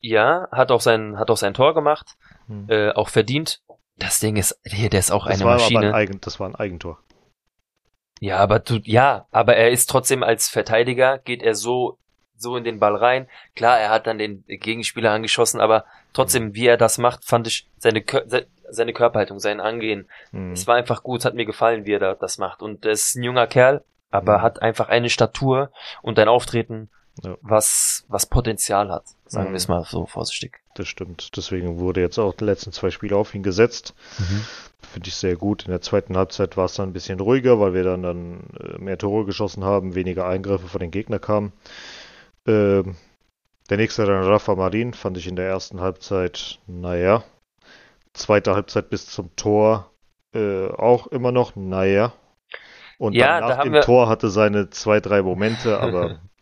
Ja, hat auch sein, hat auch sein Tor gemacht, Hm. äh, auch verdient. Das Ding ist, hier, der ist auch Das eine war Maschine. ein, Eigen, das war ein Eigentor. Ja, aber du, ja, aber er ist trotzdem als Verteidiger, geht er so, so in den Ball rein. Klar, er hat dann den Gegenspieler angeschossen, aber trotzdem, wie er das macht, fand ich seine, seine Körperhaltung, sein Angehen. Hm. Es war einfach gut, hat mir gefallen, wie er da, das macht. Und er ist ein junger Kerl, aber Mhm. hat einfach eine Statur und ein Auftreten, Ja. was, was Potenzial hat, sagen Mhm. wir es mal so vorsichtig. Das stimmt. Deswegen wurde jetzt auch die letzten zwei Spiele auf ihn gesetzt. Finde ich sehr gut. In der zweiten Halbzeit war es dann ein bisschen ruhiger, weil wir dann, dann äh, mehr Tore geschossen haben, weniger Eingriffe von den Gegnern kamen. Ähm, der nächste dann Rafa Marin fand ich in der ersten Halbzeit, naja. Zweite Halbzeit bis zum Tor äh, auch immer noch, naja. Und Ja, dann nach da dem Tor hatte seine zwei, drei Momente, aber (laughs)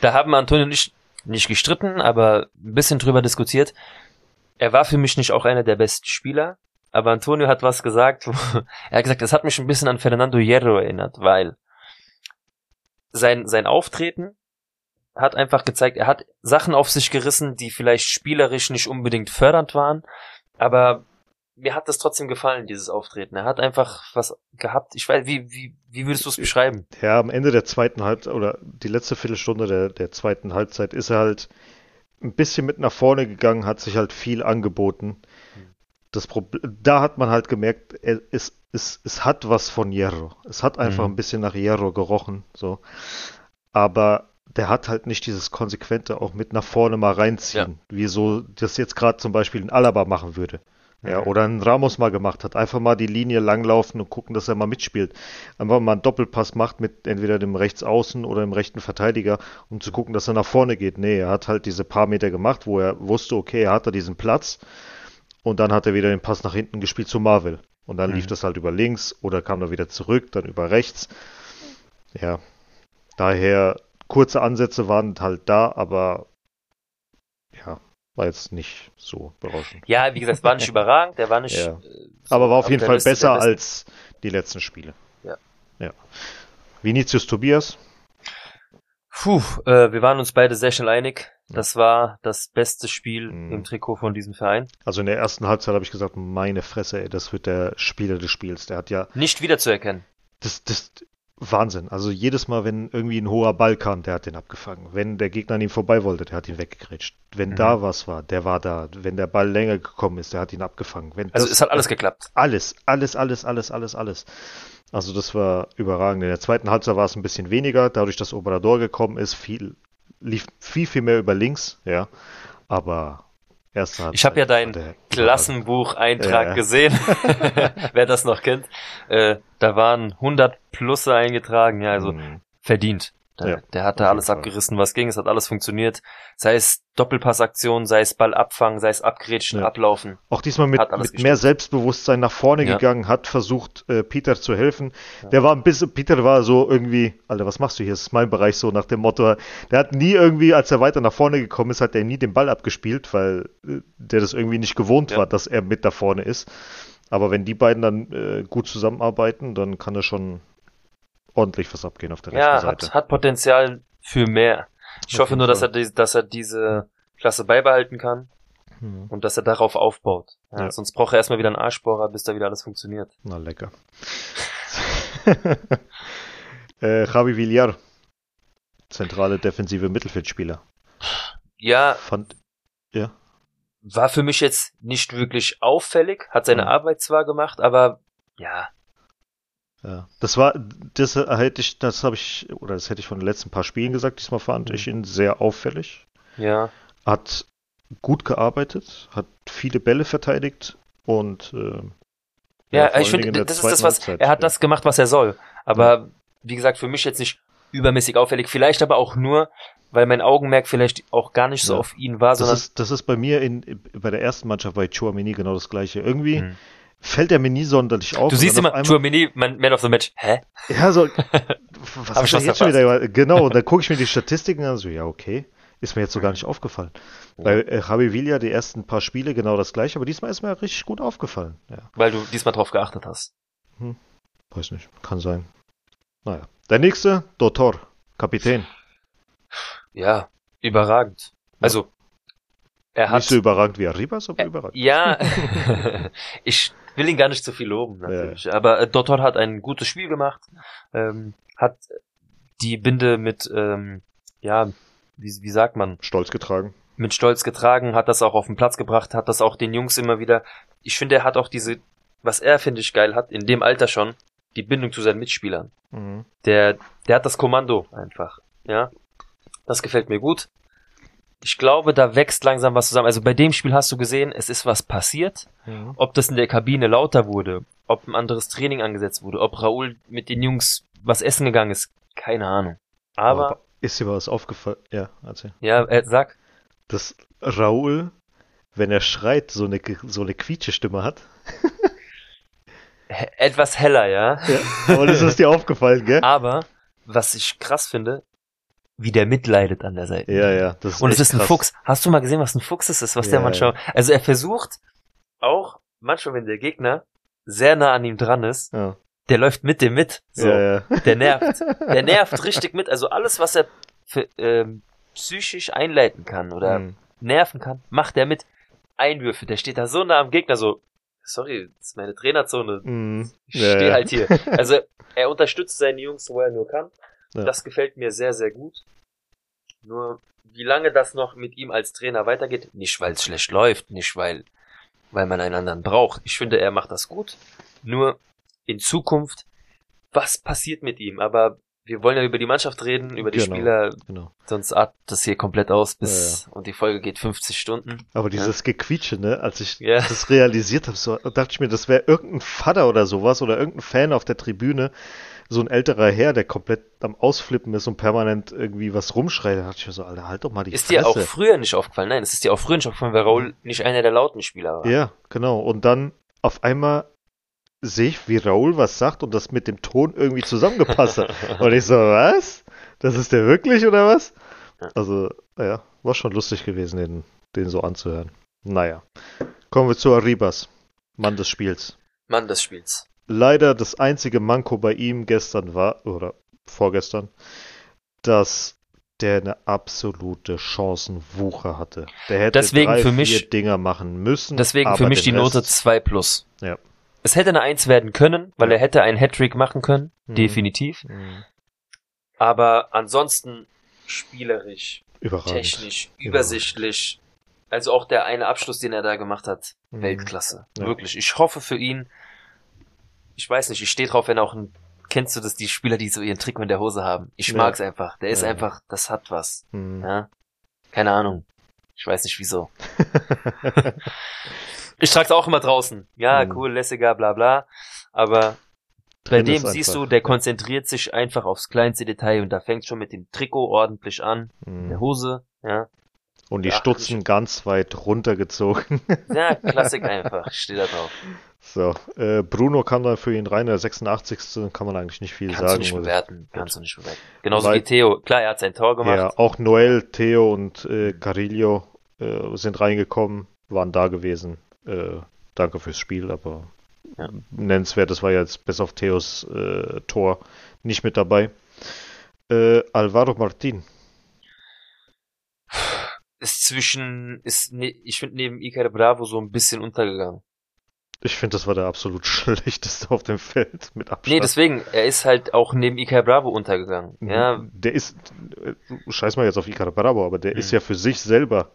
Da haben Antonio nicht, nicht gestritten, aber ein bisschen drüber diskutiert. Er war für mich nicht auch einer der besten Spieler, aber Antonio hat was gesagt. (laughs) er hat gesagt, das hat mich ein bisschen an Fernando Hierro erinnert, weil sein, sein Auftreten hat einfach gezeigt, er hat Sachen auf sich gerissen, die vielleicht spielerisch nicht unbedingt fördernd waren, aber mir hat das trotzdem gefallen, dieses Auftreten. Er hat einfach was gehabt. Ich weiß, wie, wie, wie würdest du es beschreiben? Ja, am Ende der zweiten Halbzeit oder die letzte Viertelstunde der, der zweiten Halbzeit ist er halt ein bisschen mit nach vorne gegangen, hat sich halt viel angeboten. Das Problem, da hat man halt gemerkt, er, es, es, es hat was von Hierro. Es hat einfach Mhm. ein bisschen nach Hierro gerochen, so. Aber der hat halt nicht dieses konsequente auch mit nach vorne mal reinziehen, wie so das jetzt gerade zum Beispiel ein Alaba machen würde. Ja, oder ein Ramos mal gemacht hat. Einfach mal die Linie langlaufen und gucken, dass er mal mitspielt. Einfach mal einen Doppelpass macht mit entweder dem Rechtsaußen oder dem rechten Verteidiger, um zu gucken, dass er nach vorne geht. Nee, er hat halt diese paar Meter gemacht, wo er wusste, okay, er hat da diesen Platz. Und dann hat er wieder den Pass nach hinten gespielt zu Marvel. Und dann Mhm. lief das halt über links oder kam er wieder zurück, dann über rechts. Ja, daher kurze Ansätze waren halt da, aber ja, war jetzt nicht so berauschend. Ja, wie gesagt, war nicht (laughs) überragend, der war nicht. Ja. äh, Aber war auf jeden Fall Liste besser als die letzten Spiele. Ja. Ja. Vinicius Tobias, Puh, äh, wir waren uns beide sehr schnell einig. Das war das beste Spiel Mhm. im Trikot von diesem Verein. also in der ersten Halbzeit habe ich gesagt, meine Fresse, ey, das wird der Spieler des Spiels. Der hat ja, Nicht wiederzuerkennen. das, das, Wahnsinn. Also jedes Mal, wenn irgendwie ein hoher Ball kam, der hat den abgefangen. Wenn der Gegner an ihm vorbei wollte, der hat ihn weggekretscht. Wenn Mhm. da was war, der war da. Wenn der Ball länger gekommen ist, der hat ihn abgefangen. Wenn Also das, es hat alles geklappt. Alles, alles, alles, alles, alles, alles. Also das war überragend. In der zweiten Halbzeit war es ein bisschen weniger, dadurch, dass Obrador gekommen ist, viel, lief viel, viel mehr über links, ja. Aber. Ich habe ja dein Klassenbuch-Eintrag Ja. gesehen. (laughs) Wer das noch kennt. Äh, da waren 100 Plusse eingetragen. Ja, also Mhm. verdient. Der, Ja, der hat da alles Fall. abgerissen, was ging. Es hat alles funktioniert. Sei es Doppelpassaktion, sei es Ball abfangen, sei es abgrätschen, Ja. ablaufen. Auch diesmal mit, mit mehr. Selbstbewusstsein nach vorne Ja. gegangen, hat versucht, äh, Peter zu helfen. Der war ein bisschen, Peter war so irgendwie, Alter, was machst du hier? Das ist mein Bereich so nach dem Motto. Der hat nie irgendwie, als er weiter nach vorne gekommen ist, hat er nie den Ball abgespielt, weil äh, der das irgendwie nicht gewohnt war, dass er mit da vorne ist. Aber wenn die beiden dann äh, gut zusammenarbeiten, dann kann er schon ordentlich was abgehen auf der Ja, rechten Seite. hat, hat Potenzial für mehr. Ich Auf hoffe nur, dass er, die, dass er diese Klasse beibehalten kann Hm. und dass er darauf aufbaut. Ja, Ja. Sonst braucht er erstmal wieder einen Arschbohrer, bis da wieder alles funktioniert. Na lecker. (laughs) äh, Javi Villar, zentrale defensive Mittelfeldspieler. Ja, Fand, ja. war für mich jetzt nicht wirklich auffällig, hat seine Mhm. Arbeit zwar gemacht, aber ja, Ja, das war, das hätte ich, das habe ich, oder das hätte ich von den letzten paar Spielen gesagt. Diesmal fand Mhm. ich ihn sehr auffällig. ja, Hat gut gearbeitet, hat viele Bälle verteidigt und äh, ja, allen ich finde, das ist das, was, Halbzeit, er hat ja. das gemacht, was er soll. Aber, wie gesagt, für mich jetzt nicht übermäßig auffällig, vielleicht aber auch nur, weil mein Augenmerk vielleicht auch gar nicht so Ja. auf ihn war, Das sondern ist, das ist bei mir in, bei der ersten Mannschaft bei Chouameni genau das gleiche. Irgendwie Mhm. Fällt er mir nie sonderlich auf. Du siehst immer, einmal- Chouameni, man, Man of the Match. Hä? Ja, so. (laughs) Was Hab ich jetzt schon wieder? Genau, und dann (laughs) gucke ich mir die Statistiken an, so, ja, okay. Ist mir jetzt so gar nicht aufgefallen. Bei äh, Javi Villa die ersten paar Spiele genau das gleiche, aber diesmal ist mir richtig gut aufgefallen. Ja, Weil du diesmal drauf geachtet hast. weiß nicht, kann sein. Naja. Der nächste, Dotor, Kapitän. Ja, überragend. Also, er hat. Nicht so überragend wie Arribas, aber Äh, überragend. Ja, (laughs) ich will ihn gar nicht zu viel loben, natürlich. Aber äh, Dottor hat ein gutes Spiel gemacht, ähm, hat die Binde mit, ähm, ja, wie, wie sagt man, Stolz getragen. mit Stolz getragen, hat das auch auf den Platz gebracht, hat das auch den Jungs immer wieder. Ich finde, er hat auch diese, was er finde ich geil hat, in dem Alter schon, die Bindung zu seinen Mitspielern. Mhm. Der, der hat das Kommando einfach, ja. Das gefällt mir gut. Ich glaube, da wächst langsam was zusammen. Also bei dem Spiel hast du gesehen, es ist was passiert. Mhm. Ob das in der Kabine lauter wurde, ob ein anderes Training angesetzt wurde, ob Raoul mit den Jungs was essen gegangen ist, keine Ahnung. Aber, ist dir was aufgefallen? Ja, erzähl. ja, äh, sag. Dass Raoul, wenn er schreit, so eine, so eine quietsche Stimme hat. Etwas heller, ja. Ja. Aber das ist dir aufgefallen, gell? Aber, was ich krass finde, wie der mitleidet an der Seite. Ja, ja. Das ist Und es ist ein krass. Fuchs. Hast du mal gesehen, was ein Fuchs ist, was der Ja, manchmal, also er versucht auch, manchmal wenn der Gegner sehr nah an ihm dran ist, Ja, der läuft mit dem mit. So. ja, ja. (laughs) Der nervt. (laughs) Der nervt richtig mit. Also alles, was er für, ähm, psychisch einleiten kann oder Mhm. nerven kann, macht er mit. Einwürfe. Der steht da so nah am Gegner, so, sorry, das ist meine Trainerzone. Mhm. Ich Ja, stehe ja. halt hier. Also er unterstützt seine Jungs, wo er nur kann. Ja. Das gefällt mir sehr, sehr gut. Nur wie lange das noch mit ihm als Trainer weitergeht, nicht weil es schlecht läuft, nicht weil, weil man einen anderen braucht. Ich finde, er macht das gut. Nur in Zukunft, was passiert mit ihm? Aber wir wollen ja über die Mannschaft reden, über die Genau. Spieler, Genau. sonst artet das hier komplett aus bis und die Folge geht 50 Stunden. Aber dieses Gequietsche, ne, als ich Ja. das realisiert habe, so, dachte ich mir, das wäre irgendein Vater oder sowas oder irgendein Fan auf der Tribüne, so ein älterer Herr, der komplett am Ausflippen ist und permanent irgendwie was rumschreit. Da dachte ich mir so, Alter, halt doch mal die Ist Fresse. dir auch früher nicht aufgefallen? Nein, es ist dir auch früher nicht aufgefallen, weil Raul nicht einer der lauten Spieler war. Ja, genau. Und dann auf einmal sehe ich, wie Raoul was sagt und das mit dem Ton irgendwie zusammengepasst hat. und ich so, was? Das ist der wirklich oder was? Also, naja, war schon lustig gewesen, den, den so anzuhören. Naja. Kommen wir zu Arribas, Mann des Spiels. Mann des Spiels. Leider das einzige Manko bei ihm gestern war, oder vorgestern, dass der eine absolute Chancenwucher hatte. Der hätte Deswegen drei, für mich- vier Dinger machen müssen. Deswegen für mich die den Note Rest- 2 plus. Ja. Es hätte eine 1 werden können, weil er hätte einen Hattrick machen können, Mhm. definitiv. Mhm. Aber ansonsten spielerisch, Überragend. technisch, übersichtlich. Also auch der eine Abschluss, den er da gemacht hat, Mhm. Weltklasse. Ja. Wirklich. Ich hoffe für ihn. Ich weiß nicht, ich stehe drauf, wenn auch ein. Kennst du das, die Spieler, die so ihren Trick in der Hose haben? Ich Ja. mag's einfach. Der ist Ja. einfach, das hat was. Mhm. Ja. Keine Ahnung. Ich weiß nicht wieso. (laughs) Ich trag's auch immer draußen. Ja, Mhm. cool, lässiger, bla bla. Aber bei dem siehst du, der konzentriert sich einfach aufs kleinste Detail und da fängt schon mit dem Trikot ordentlich an, Mhm. der Hose, ja. Und die Ja, Stutzen ganz weit runtergezogen. (laughs) Ja, (laughs) Klassik einfach, ich steh da drauf. So, äh, Bruno kam dann für ihn rein, der 86. kann man eigentlich nicht viel Kannst du sagen. nicht muss ich- bewerten, kannst du nicht bewerten. Genauso Weil- wie Theo. Klar, er hat sein Tor gemacht. Ja, auch Noel, Theo und äh, Carillo äh, sind reingekommen, waren da gewesen. Äh, danke fürs Spiel, aber Ja. nennenswert, das war jetzt bis auf Theos äh, Tor nicht mit dabei. Äh, Alvaro Martin. Ist zwischen, ist, ne, ich finde neben Iker Bravo so ein bisschen untergegangen. Ich finde, das war der absolut (laughs) schlechteste auf dem Feld mit Abstand. Nee, deswegen, er ist halt auch neben Iker Bravo untergegangen. Mhm. Ja, Der ist, äh, scheiß mal jetzt auf Icar Bravo, aber der Mhm. ist ja für sich selber,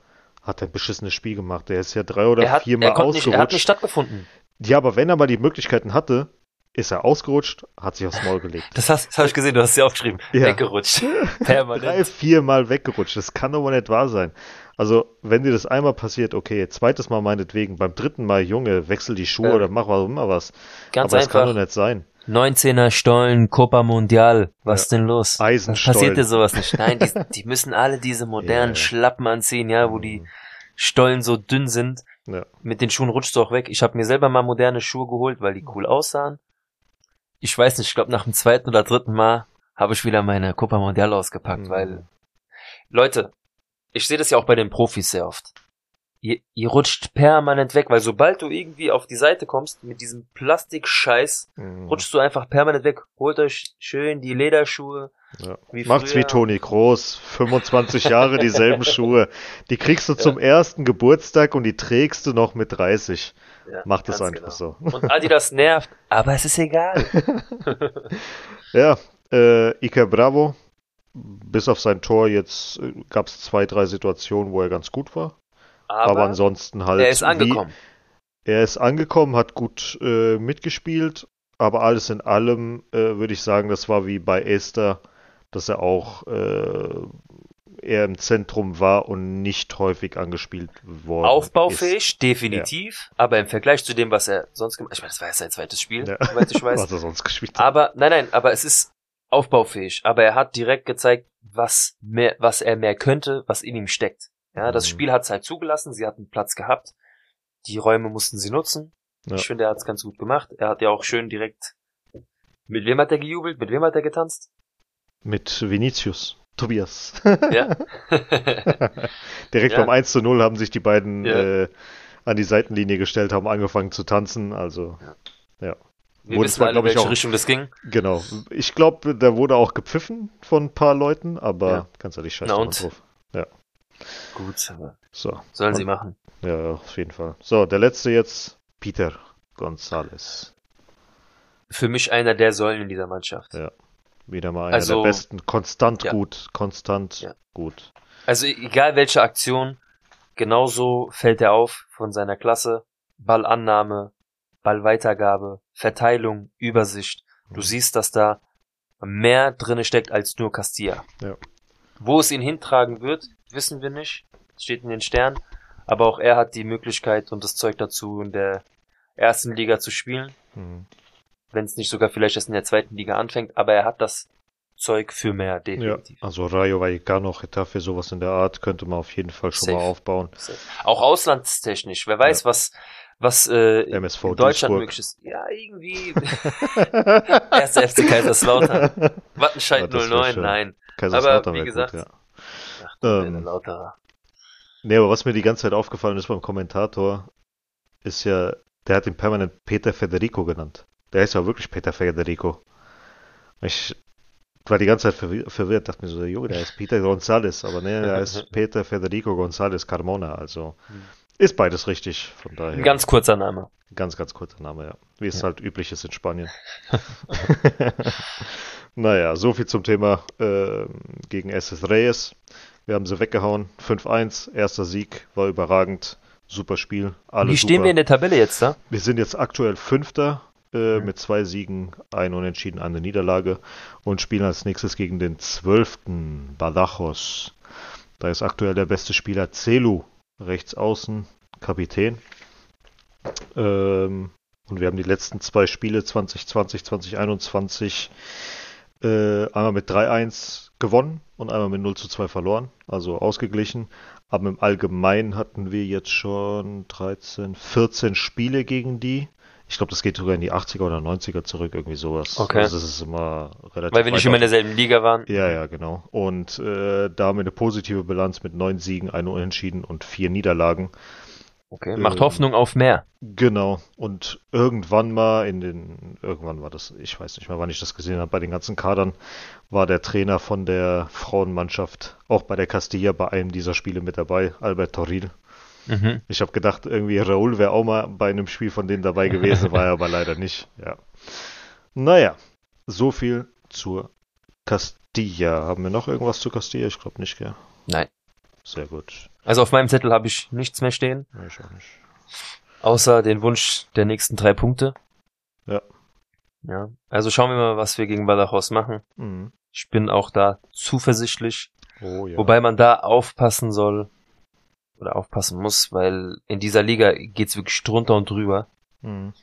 hat ein beschissenes Spiel gemacht. Der ist ja drei oder er hat, viermal er, konnte nicht, er hat nicht ausgerutscht. stattgefunden. ja, aber wenn er mal die Möglichkeiten hatte, ist er ausgerutscht, hat sich aufs Maul gelegt. Das, hast- das habe ich gesehen, du hast es ja aufgeschrieben. Ja. Weggerutscht. (laughs) Drei, Permanent. viermal weggerutscht. Das kann doch wohl nicht wahr sein. Also, wenn dir das einmal passiert, okay, zweites Mal meinetwegen, beim dritten Mal, Junge, wechsel die Schuhe Ja. oder mach was immer was. Ganz aber das kann doch einfach. nicht sein. 19er Stollen, Copa Mundial. Was Ja. denn los? Eisenstollen. Passiert dir sowas nicht? Nein, die, die müssen alle diese (laughs) modernen ja. Schlappen anziehen, ja, wo die Stollen so dünn sind. Ja. Mit den Schuhen rutschst du auch weg. Ich habe mir selber mal moderne Schuhe geholt, weil die cool aussahen. Ich weiß nicht, ich glaube nach dem zweiten oder dritten Mal habe ich wieder meine Copa Mundial ausgepackt, Mhm. weil Leute, ich sehe das ja auch bei den Profis sehr oft. Ihr, ihr rutscht permanent weg, weil sobald du irgendwie auf die Seite kommst mit diesem Plastikscheiß, Mhm. rutschst du einfach permanent weg. Holt euch schön die Lederschuhe. Ja. Wie Macht's früher. wie Toni Groß, 25 Jahre dieselben (laughs) Schuhe. Die kriegst du zum ersten Geburtstag und die trägst du noch mit 30. Ja, Mach das ganz einfach genau. so. Und Adidas nervt, aber es ist egal. (laughs) Ja, äh, Iker Bravo, bis auf sein Tor jetzt äh, gab es zwei, drei Situationen, wo er ganz gut war. Aber, Aber, ansonsten halt. er ist wie- angekommen. Er ist angekommen, hat gut äh, mitgespielt, aber alles in allem äh, würde ich sagen, das war wie bei Esther, dass er auch äh, er im Zentrum war und nicht häufig angespielt worden Aufbaufähig, ist. definitiv, aber im Vergleich zu dem, was er sonst gemacht hat, ich meine, das war ja sein zweites Spiel, Ja. soweit ich weiß. Was er sonst gespielt hat. Aber, nein, nein, aber es ist aufbaufähig. Aber er hat direkt gezeigt, was mehr, was er mehr könnte, was in ihm steckt. Ja, das Mhm. Spiel hat es halt zugelassen, sie hatten Platz gehabt. Die Räume mussten sie nutzen. Ja. Ich finde, er hat es ganz gut gemacht. Er hat ja auch schön direkt, mit wem hat er gejubelt? Mit wem hat er getanzt? Mit Vinicius. Tobias. Ja. (laughs) (laughs) Direkt Ja. beim 1 zu 0 haben sich die beiden Ja. äh, an die Seitenlinie gestellt, haben angefangen zu tanzen. Also, Wir Wurde wissen zwar, alle, welche auch- Richtung das ging. genau. Ich glaube, da wurde auch gepfiffen von ein paar Leuten, aber Ja. ganz ehrlich, scheiß Na doch und? drauf. Gut, aber So. sollen sie machen. Ja, auf jeden Fall. So, der letzte jetzt, Peter González. Für mich einer der Säulen in dieser Mannschaft. Ja. Wieder mal einer Also- der besten. Konstant Ja. gut. Konstant Ja. gut. Also egal welche Aktion, genauso fällt er auf von seiner Klasse. Ballannahme, Ballweitergabe, Verteilung, Übersicht. Du Mhm. siehst, dass da mehr drinne steckt als nur Castilla. Ja. Wo es ihn hintragen wird, wissen wir nicht. Steht in den Sternen. Aber auch er hat die Möglichkeit und das Zeug dazu, in der ersten Liga zu spielen. Mhm. Wenn es nicht sogar vielleicht erst in der zweiten Liga anfängt. Aber er hat das Zeug für mehr, Ja, definitiv. also Rayo Vallecano, Getafe, sowas in der Art könnte man auf jeden Fall schon Safe. mal aufbauen. Auch auslandstechnisch. Wer weiß, was, was äh, MSV in Deutschland Duisburg. möglich ist. Ja, irgendwie. (laughs) Erster FC Kaiserslautern. (laughs) Wattenscheid Ja, das wär 09, schön. nein. Kaiserslautern wie gesagt, gut, ja. Ähm, Lauterer. Nee, aber was mir die ganze Zeit aufgefallen ist beim Kommentator, ist ja, der hat ihn permanent Peter Federico genannt. Der ist ja wirklich Peter Federico. Ich war die ganze Zeit verwir verwirrt, dachte mir so, jo, der ist Peter González, aber nee, der ist (laughs) Peter Federico González Carmona, also Hm. ist beides richtig, von daher. Ein ganz kurzer Name. Ganz, ganz kurzer Name, ja. Wie es Ja. halt üblich ist in Spanien. (laughs) (laughs) naja, so viel zum Thema äh, gegen SS Reyes. Wir haben sie weggehauen. 5-1, erster Sieg, war überragend. Super Spiel. Alle Wie super. stehen wir in der Tabelle jetzt da? Wir sind jetzt aktuell Fünfter äh, Mhm. mit zwei Siegen, ein Unentschieden, eine Niederlage und spielen als nächstes gegen den Zwölften Badajoz. Da ist aktuell der beste Spieler Celu, rechts außen, Kapitän. Ähm, und wir haben die letzten zwei Spiele 2020, 2021 äh, einmal mit 3-1 gewonnen und einmal mit 0 zu 2 verloren, also ausgeglichen. Aber im Allgemeinen hatten wir jetzt schon 13, 14 Spiele gegen die. Ich glaube, das geht sogar in die 80er oder 90er zurück, irgendwie sowas. Okay. Also das ist immer relativ Weil wir nicht immer in derselben Liga waren. ja, ja, genau. Und äh, da haben wir eine positive Bilanz mit neun Siegen, ein Unentschieden und vier Niederlagen. Okay. Macht Ähm, Hoffnung auf mehr. Genau. Und irgendwann mal in den, irgendwann war das, ich weiß nicht mehr, wann ich das gesehen habe, bei den ganzen Kadern, war der Trainer von der Frauenmannschaft auch bei der Castilla bei einem dieser Spiele mit dabei, Albert Toril. Mhm. Ich habe gedacht, irgendwie Raúl wäre auch mal bei einem Spiel von denen dabei gewesen, war er aber leider nicht. Ja. Naja, so viel zur Castilla. Haben wir noch irgendwas zu Castilla? Ich glaube nicht, gell? Nein. Sehr gut. Also auf meinem Zettel habe ich nichts mehr stehen, Ich auch nicht. außer den Wunsch der nächsten drei Punkte. Ja. Ja. Also schauen wir mal, was wir gegen Badajoz machen. Mhm. Ich bin auch da zuversichtlich. Oh ja. Wobei man da aufpassen soll oder aufpassen muss, weil in dieser Liga geht's wirklich drunter und drüber. Mhm.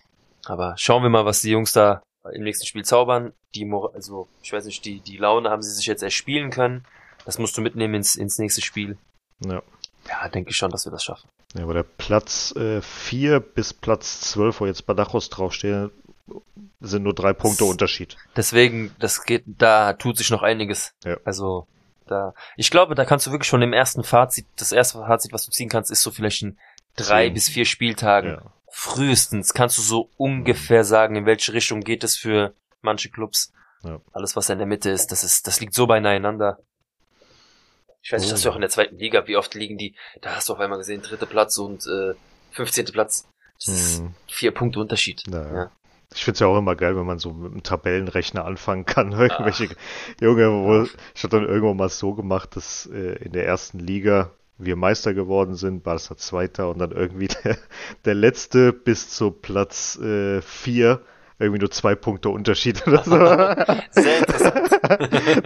Aber schauen wir mal, was die Jungs da im nächsten Spiel zaubern. Die, Mor also ich weiß nicht, die die Laune haben sie sich jetzt erspielen können. Das musst du mitnehmen ins ins nächste Spiel. Ja. Ja, denke ich schon, dass wir das schaffen. Ja, aber der Platz 4 bis Platz 12, wo jetzt Badachos draufstehen, sind nur drei Punkte Unterschied. Deswegen, das geht, da tut sich noch einiges. Ja. Also da, ich glaube, da kannst du wirklich schon im ersten Fazit, das erste Fazit, was du ziehen kannst, ist so vielleicht in drei Zehn. bis vier Spieltagen. Ja. Frühestens kannst du so ungefähr sagen, in welche Richtung geht es für manche Clubs. Ja. Alles, was in der Mitte ist, das ist, das liegt so beieinander. Ich weiß nicht, Oh. hast du auch in der zweiten Liga, wie oft liegen die, da hast du auf einmal gesehen, dritte Platz und äh, 15. Platz. Das ist Mhm. vier Punkte Unterschied. Ja, ja. Ich finde es ja auch immer geil, wenn man so mit einem Tabellenrechner anfangen kann. (laughs) Irgendwelche Junge, wo, ich habe dann irgendwann mal so gemacht, dass äh, in der ersten Liga wir Meister geworden sind, Barca Zweiter und dann irgendwie (laughs) der, der letzte bis zu Platz äh, vier irgendwie nur zwei Punkte Unterschied oder so. (laughs) Sehr interessant.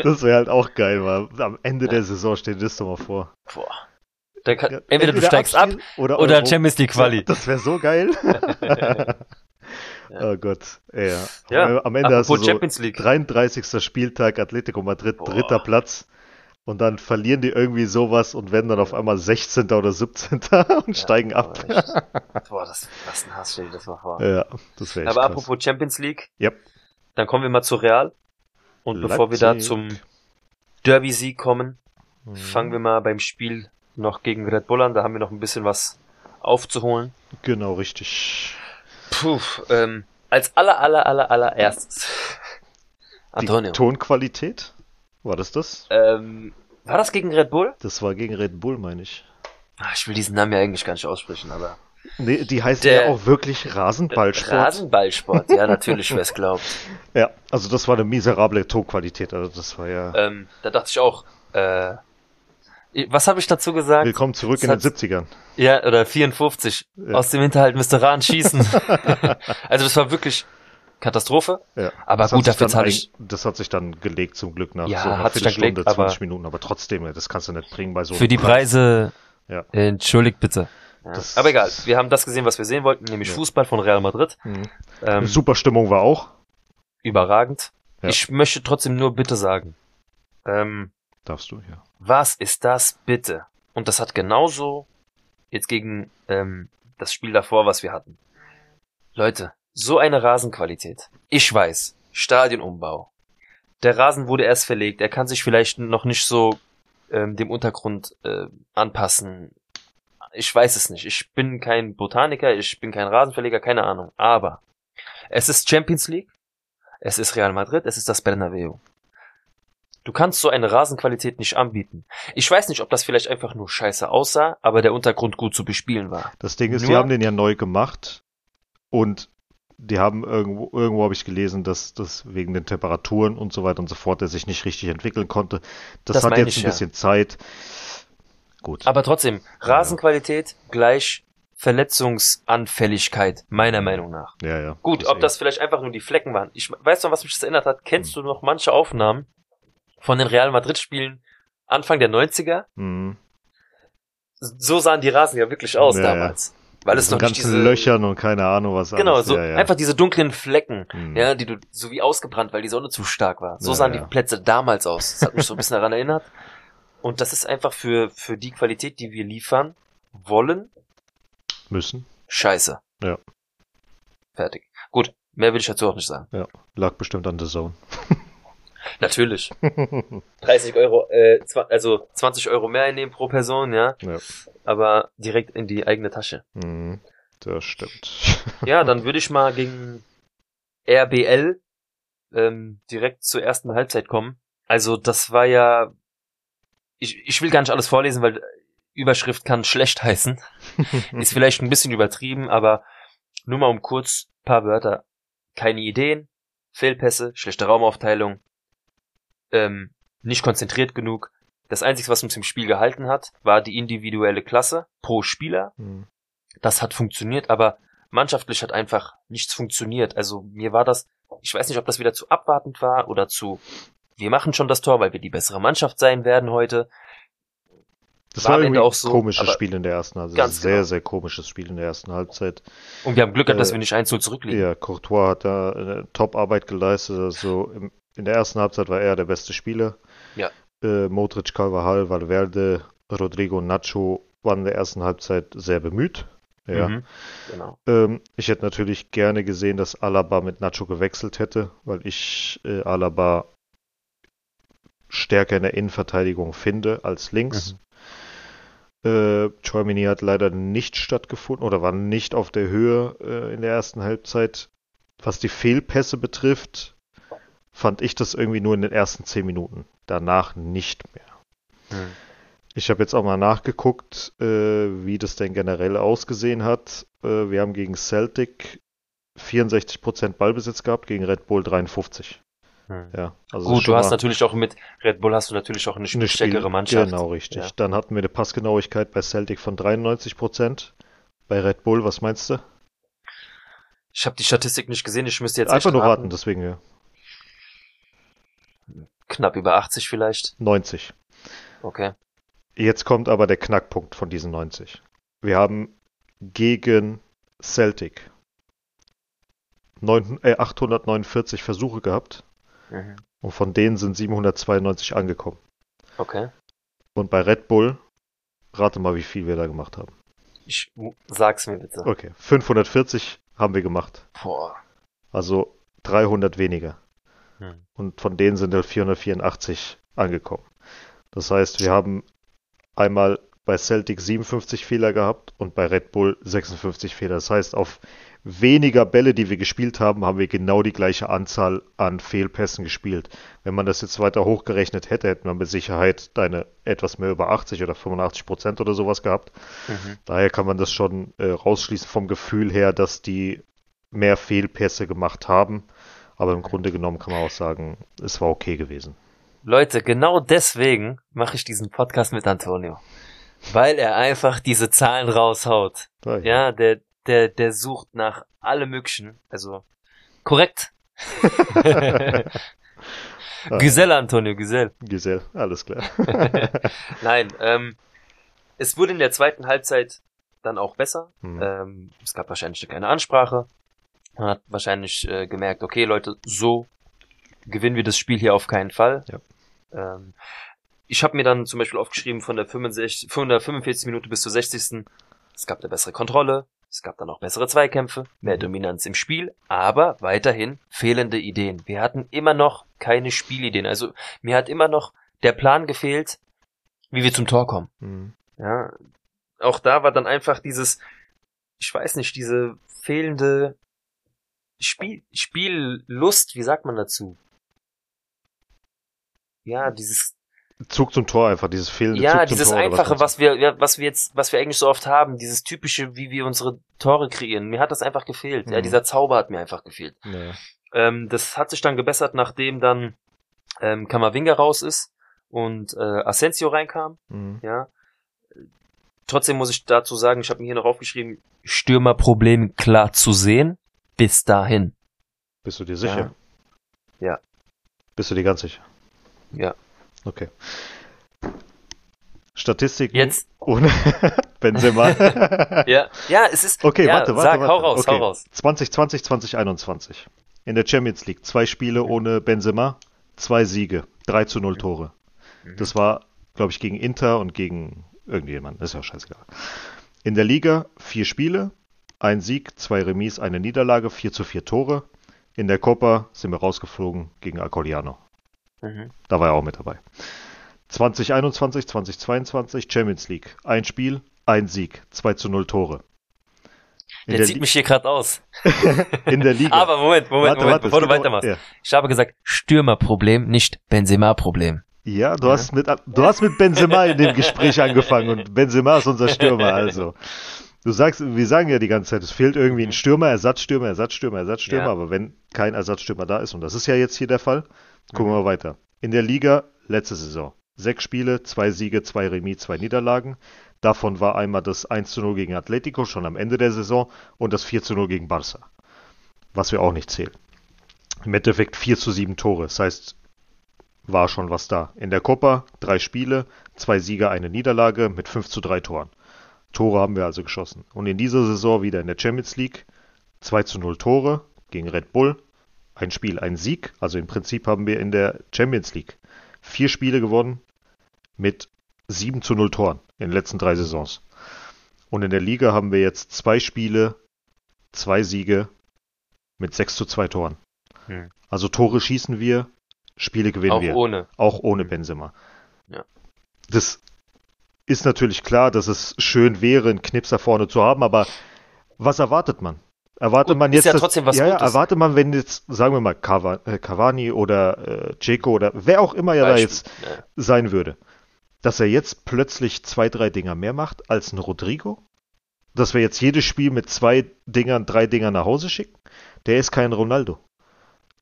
das wäre halt auch geil, weil am Ende der Saison steht das doch mal vor. Boah. Kann, Ja, entweder du steigst ab oder, oder Euro- Champions League Quali. Das wäre so geil. (laughs) Ja. Oh Gott. Ja. Ja, Am Ende hast du apropos so Champions League. 33. Spieltag, Atletico Madrid, Boah. dritter Platz. Und dann verlieren die irgendwie sowas und werden dann auf einmal 16. oder 17. (laughs) und steigen ab. Boah, echt. Boah, das, was ein Hass, stell dir das mal vor. Ja, das wäre Aber krass. apropos Champions League, Yep. dann kommen wir mal zu Real. Und bevor wir da Leipzig. zum Derby-Sieg kommen, Mhm. fangen wir mal beim Spiel noch gegen Red Bull an. Da haben wir noch ein bisschen was aufzuholen. Genau, richtig. Puh, ähm, als aller, aller, aller, allererstes. Antonio. Die Tonqualität? War das das? Ähm, war das gegen Red Bull? Das war gegen Red Bull, meine ich. Ah, Ich will diesen Namen ja eigentlich gar nicht aussprechen, aber. Nee, die heißen Der- ja auch wirklich Rasenballsport. Rasenballsport, ja, natürlich, wer es glaubt. (laughs) Ja, also das war eine miserable Tonqualität. Also das war ja. Ähm, da dachte ich auch, äh, was habe ich dazu gesagt? Willkommen zurück das in den hat- 70ern. Ja, oder 54. Ja. Aus dem Hinterhalt müsste Rahn schießen. (laughs) also das war wirklich Katastrophe. Ja. Aber Das gut, dafür zahle ich Das hat sich dann gelegt zum Glück nach Ja, so einer hat Viertelstunde, gelegt, aber- 20 Minuten. Aber trotzdem, das kannst du nicht bringen bei so für die Preis. Preise. Ja. Entschuldigt bitte. Ja. Aber egal, wir haben das gesehen, was wir sehen wollten, nämlich Ja. Fußball von Real Madrid. Mhm. Ähm, Super Stimmung war auch. überragend. Ja. Ich möchte trotzdem nur bitte sagen, ähm, Darfst du, ja. was ist das bitte? Und das hat genauso jetzt gegen ähm, das Spiel davor, was wir hatten. Leute, so eine Rasenqualität. Ich weiß, Stadionumbau. Der Rasen wurde erst verlegt, er kann sich vielleicht noch nicht so ähm, dem Untergrund äh, anpassen. Ich weiß es nicht. Ich bin kein Botaniker, ich bin kein Rasenverleger, keine Ahnung. Aber es ist Champions League, es ist Real Madrid, es ist das Bernabeu. Du kannst so eine Rasenqualität nicht anbieten. Ich weiß nicht, ob das vielleicht einfach nur scheiße aussah, aber der Untergrund gut zu bespielen war. Das Ding ist, die Nur- haben den ja neu gemacht und die haben irgendwo, irgendwo habe ich gelesen, dass das wegen den Temperaturen und so weiter und so fort, der sich nicht richtig entwickeln konnte. Das, Das hat jetzt ich, ein ja. bisschen Zeit. Gut. Aber trotzdem, Rasenqualität gleich Verletzungsanfälligkeit, meiner Meinung nach. ja, ja. Gut, ob eh- das vielleicht einfach nur die Flecken waren. Ich weiß noch, was mich das erinnert hat. Kennst Hm. du noch manche Aufnahmen von den Real Madrid Spielen Anfang der 90er? Mhm. So sahen die Rasen ja wirklich aus Ja, damals. Weil es so noch nicht ganzen diese Löchern und keine Ahnung was Genau, alles. so ja, ja. einfach diese dunklen Flecken, Mhm. ja, die du so wie ausgebrannt, weil die Sonne zu stark war. So Ja, sahen ja. die Plätze damals aus. Das hat mich so ein (laughs) bisschen daran erinnert. Und das ist einfach für für die Qualität, die wir liefern wollen, Müssen. scheiße. Ja. Fertig. Gut, mehr will ich dazu auch nicht sagen. Lag bestimmt an The Zone. (laughs) Natürlich. (laughs) 30 Euro, äh, also 20 Euro mehr einnehmen pro Person, ja, ja. aber direkt in die eigene Tasche. Mhm. Das stimmt. Ja, dann würde ich mal gegen RBL ähm, direkt zur ersten Halbzeit kommen. Also das war ja, ich, ich will gar nicht alles vorlesen, weil Überschrift kann schlecht heißen. (laughs) Ist vielleicht ein bisschen übertrieben, aber nur mal um kurz paar Wörter. Keine Ideen, Fehlpässe, schlechte Raumaufteilung, ähm, nicht konzentriert genug. Das Einzige, was uns im Spiel gehalten hat, war die individuelle Klasse pro Spieler. Mhm. Das hat funktioniert, aber mannschaftlich hat einfach nichts funktioniert. Also mir war das, ich weiß nicht, ob das wieder zu abwartend war oder zu, wir machen schon das Tor, weil wir die bessere Mannschaft sein werden heute. Das War war, irgendwie auch so, komisches Spiel in der ersten Halbzeit. Ganz sehr, genau. sehr komisches Spiel in der ersten Halbzeit. Und wir haben Glück gehabt, dass Äh, wir nicht 1-0 zurückliegen. Ja, Courtois hat da eine Top-Arbeit geleistet. Also im, in der ersten Halbzeit war er der beste Spieler. Ja. Äh, Modric, Carvajal, Valverde, Rodrigo und Nacho waren in der ersten Halbzeit sehr bemüht. Ja. Mhm. Genau. Ähm, ich hätte natürlich gerne gesehen, dass Alaba mit Nacho gewechselt hätte, weil ich äh, Alaba stärker in der Innenverteidigung finde als links. Äh, Chouamini hat leider nicht stattgefunden oder war nicht auf der Höhe äh, in der ersten Halbzeit. Was die Fehlpässe betrifft, fand ich das irgendwie nur in den ersten zehn Minuten. Danach nicht mehr. Mhm. Ich habe jetzt auch mal nachgeguckt, äh, wie das denn generell ausgesehen hat. Äh, wir haben gegen Celtic 64% Ballbesitz gehabt, gegen Red Bull 53. Mhm. Ja, also Gut, du hast natürlich auch mit Red Bull hast du natürlich auch eine, eine stärkere Mannschaft. Genau, richtig. Ja. Dann hatten wir eine Passgenauigkeit bei Celtic von 93%. Bei Red Bull, was meinst du? Ich habe die Statistik nicht gesehen, ich müsste jetzt Einfach nur raten, deswegen ja. Knapp über 80 vielleicht. 90. Okay. Jetzt kommt aber der Knackpunkt von diesen 90. Wir haben gegen Celtic neun, äh, 849 Versuche gehabt Mhm. und von denen sind 792 angekommen. Okay. Und bei Red Bull, rate mal, wie viel wir da gemacht haben. Ich sag's mir bitte. Okay, 540 haben wir gemacht. Boah. Also 300 weniger. Hm. Und von denen sind halt 484 angekommen. Das heißt, wir haben einmal bei Celtic 57 Fehler gehabt und bei Red Bull 56 Fehler. Das heißt, auf weniger Bälle, die wir gespielt haben, haben wir genau die gleiche Anzahl an Fehlpässen gespielt. Wenn man das jetzt weiter hochgerechnet hätte, hätten wir mit Sicherheit eine etwas mehr über 80 oder 85 Prozent oder sowas gehabt. Mhm. Daher kann man das schon äh, rausschließen vom Gefühl her, dass die mehr Fehlpässe gemacht haben. Aber im Grunde genommen kann man auch sagen, es war okay gewesen. Leute, genau deswegen mache ich diesen Podcast mit Antonio. Weil er einfach diese Zahlen raushaut. Da, Ja, der, der, der sucht nach allem möglichen. Also, korrekt. (laughs) Ah, Geselle, Antonio, Gesell. Giselle, alles klar. (laughs) Nein, ähm, es wurde in der zweiten Halbzeit dann auch besser. Hm. Ähm, es gab wahrscheinlich keine Ansprache. Hat wahrscheinlich äh, gemerkt, okay, Leute, so gewinnen wir das Spiel hier auf keinen Fall. Ja. Ähm, ich habe mir dann zum Beispiel aufgeschrieben von der 65, von der 45 Minute bis zur 60. Es gab eine bessere Kontrolle, es gab dann auch bessere Zweikämpfe, mehr Mhm. Dominanz im Spiel, aber weiterhin fehlende Ideen. Wir hatten immer noch keine Spielideen. Also mir hat immer noch der Plan gefehlt, wie wir zum Tor kommen. Hm. Ja, auch da war dann einfach dieses, ich weiß nicht, diese fehlende Spiel, Spiellust, wie sagt man dazu? Ja, dieses, Zug zum Tor einfach, dieses fehlende ja, Zug zum dieses Tor. oder einfache, meinst was wir, ja, was wir jetzt, was wir eigentlich so oft haben, dieses typische, wie wir unsere Tore kreieren. Mir hat das einfach gefehlt. Ja, Mhm. dieser Zauber hat mir einfach gefehlt. Ja. Ähm, das hat sich dann gebessert, nachdem dann ähm, Kamavinga raus ist und äh, Asensio reinkam. Hm. Ja. Trotzdem muss ich dazu sagen, ich habe mir hier noch aufgeschrieben, Stürmerproblem klar zu sehen. Bis dahin. Bist du dir sicher? Ja. Ja. Bist du dir ganz sicher? Ja. Okay. Statistiken Jetzt. ohne (laughs) Benzema. (laughs) Ja. Ja, es ist. Okay, ja, warte, warte, Sag, warte. hau raus, okay. hau raus. 2020, 2021. In der Champions League zwei Spiele ohne Benzema, zwei Siege, 3 zu 0 Tore. Mhm. Das war, glaube ich, gegen Inter und gegen irgendjemanden. Ist ja scheißegal. In der Liga vier Spiele, ein Sieg, zwei Remis, eine Niederlage, 4 zu 4 Tore. In der Copa sind wir rausgeflogen gegen Acoliano. Mhm. Da war er auch mit dabei. 2021, 2022 Champions League. Ein Spiel, ein Sieg, 2 zu 0 Tore. In, Der der, zieht Li mich hier gerade aus. (laughs) in der Liga. Aber Moment, Moment, Warte, Moment, warte, bevor du weitermachst. Ja. Ich habe gesagt, Stürmerproblem, nicht Benzema-Problem. Ja, du hast mit du hast mit Benzema in dem Gespräch angefangen und Benzema ist unser Stürmer, also. Du sagst, wir sagen ja die ganze Zeit, es fehlt irgendwie ein Stürmer, Ersatzstürmer, Ersatzstürmer, Ersatzstürmer, Ja. aber wenn kein Ersatzstürmer da ist, und das ist ja jetzt hier der Fall, gucken Mhm. wir weiter. In der Liga, letzte Saison. Sechs Spiele, zwei Siege, zwei Remis, zwei Niederlagen. Davon war einmal das 1 zu 0 gegen Atletico schon am Ende der Saison und das 4 zu 0 gegen Barca. Was wir auch nicht zählen. Im Endeffekt 4 zu 7 Tore. Das heißt, war schon was da. In der Copa drei Spiele, zwei Siege, eine Niederlage mit 5 zu 3 Toren. Tore haben wir also geschossen. Und in dieser Saison wieder in der Champions League 2 zu 0 Tore gegen Red Bull. Ein Spiel, ein Sieg. Also im Prinzip haben wir in der Champions League vier Spiele gewonnen mit 7 zu 0 Toren in den letzten drei Saisons. Und in der Liga haben wir jetzt zwei Spiele, zwei Siege mit 6 zu 2 Toren. Hm. Also Tore schießen wir, Spiele gewinnen Auch wir. ohne. Auch ohne Benzema. Ja. Das ist natürlich klar, dass es schön wäre, einen Knipser vorne zu haben, aber was erwartet man? Erwartet Gut, man ist jetzt, ja dass- trotzdem was ja, ja, Gutes. erwartet man, wenn jetzt, sagen wir mal, äh, Cavani oder äh, Dzeko oder wer auch immer ja da jetzt Ja. sein würde, dass er jetzt plötzlich zwei, drei Dinger mehr macht als ein Rodrigo? Dass wir jetzt jedes Spiel mit zwei Dingern, drei Dingern nach Hause schicken? Der ist kein Ronaldo.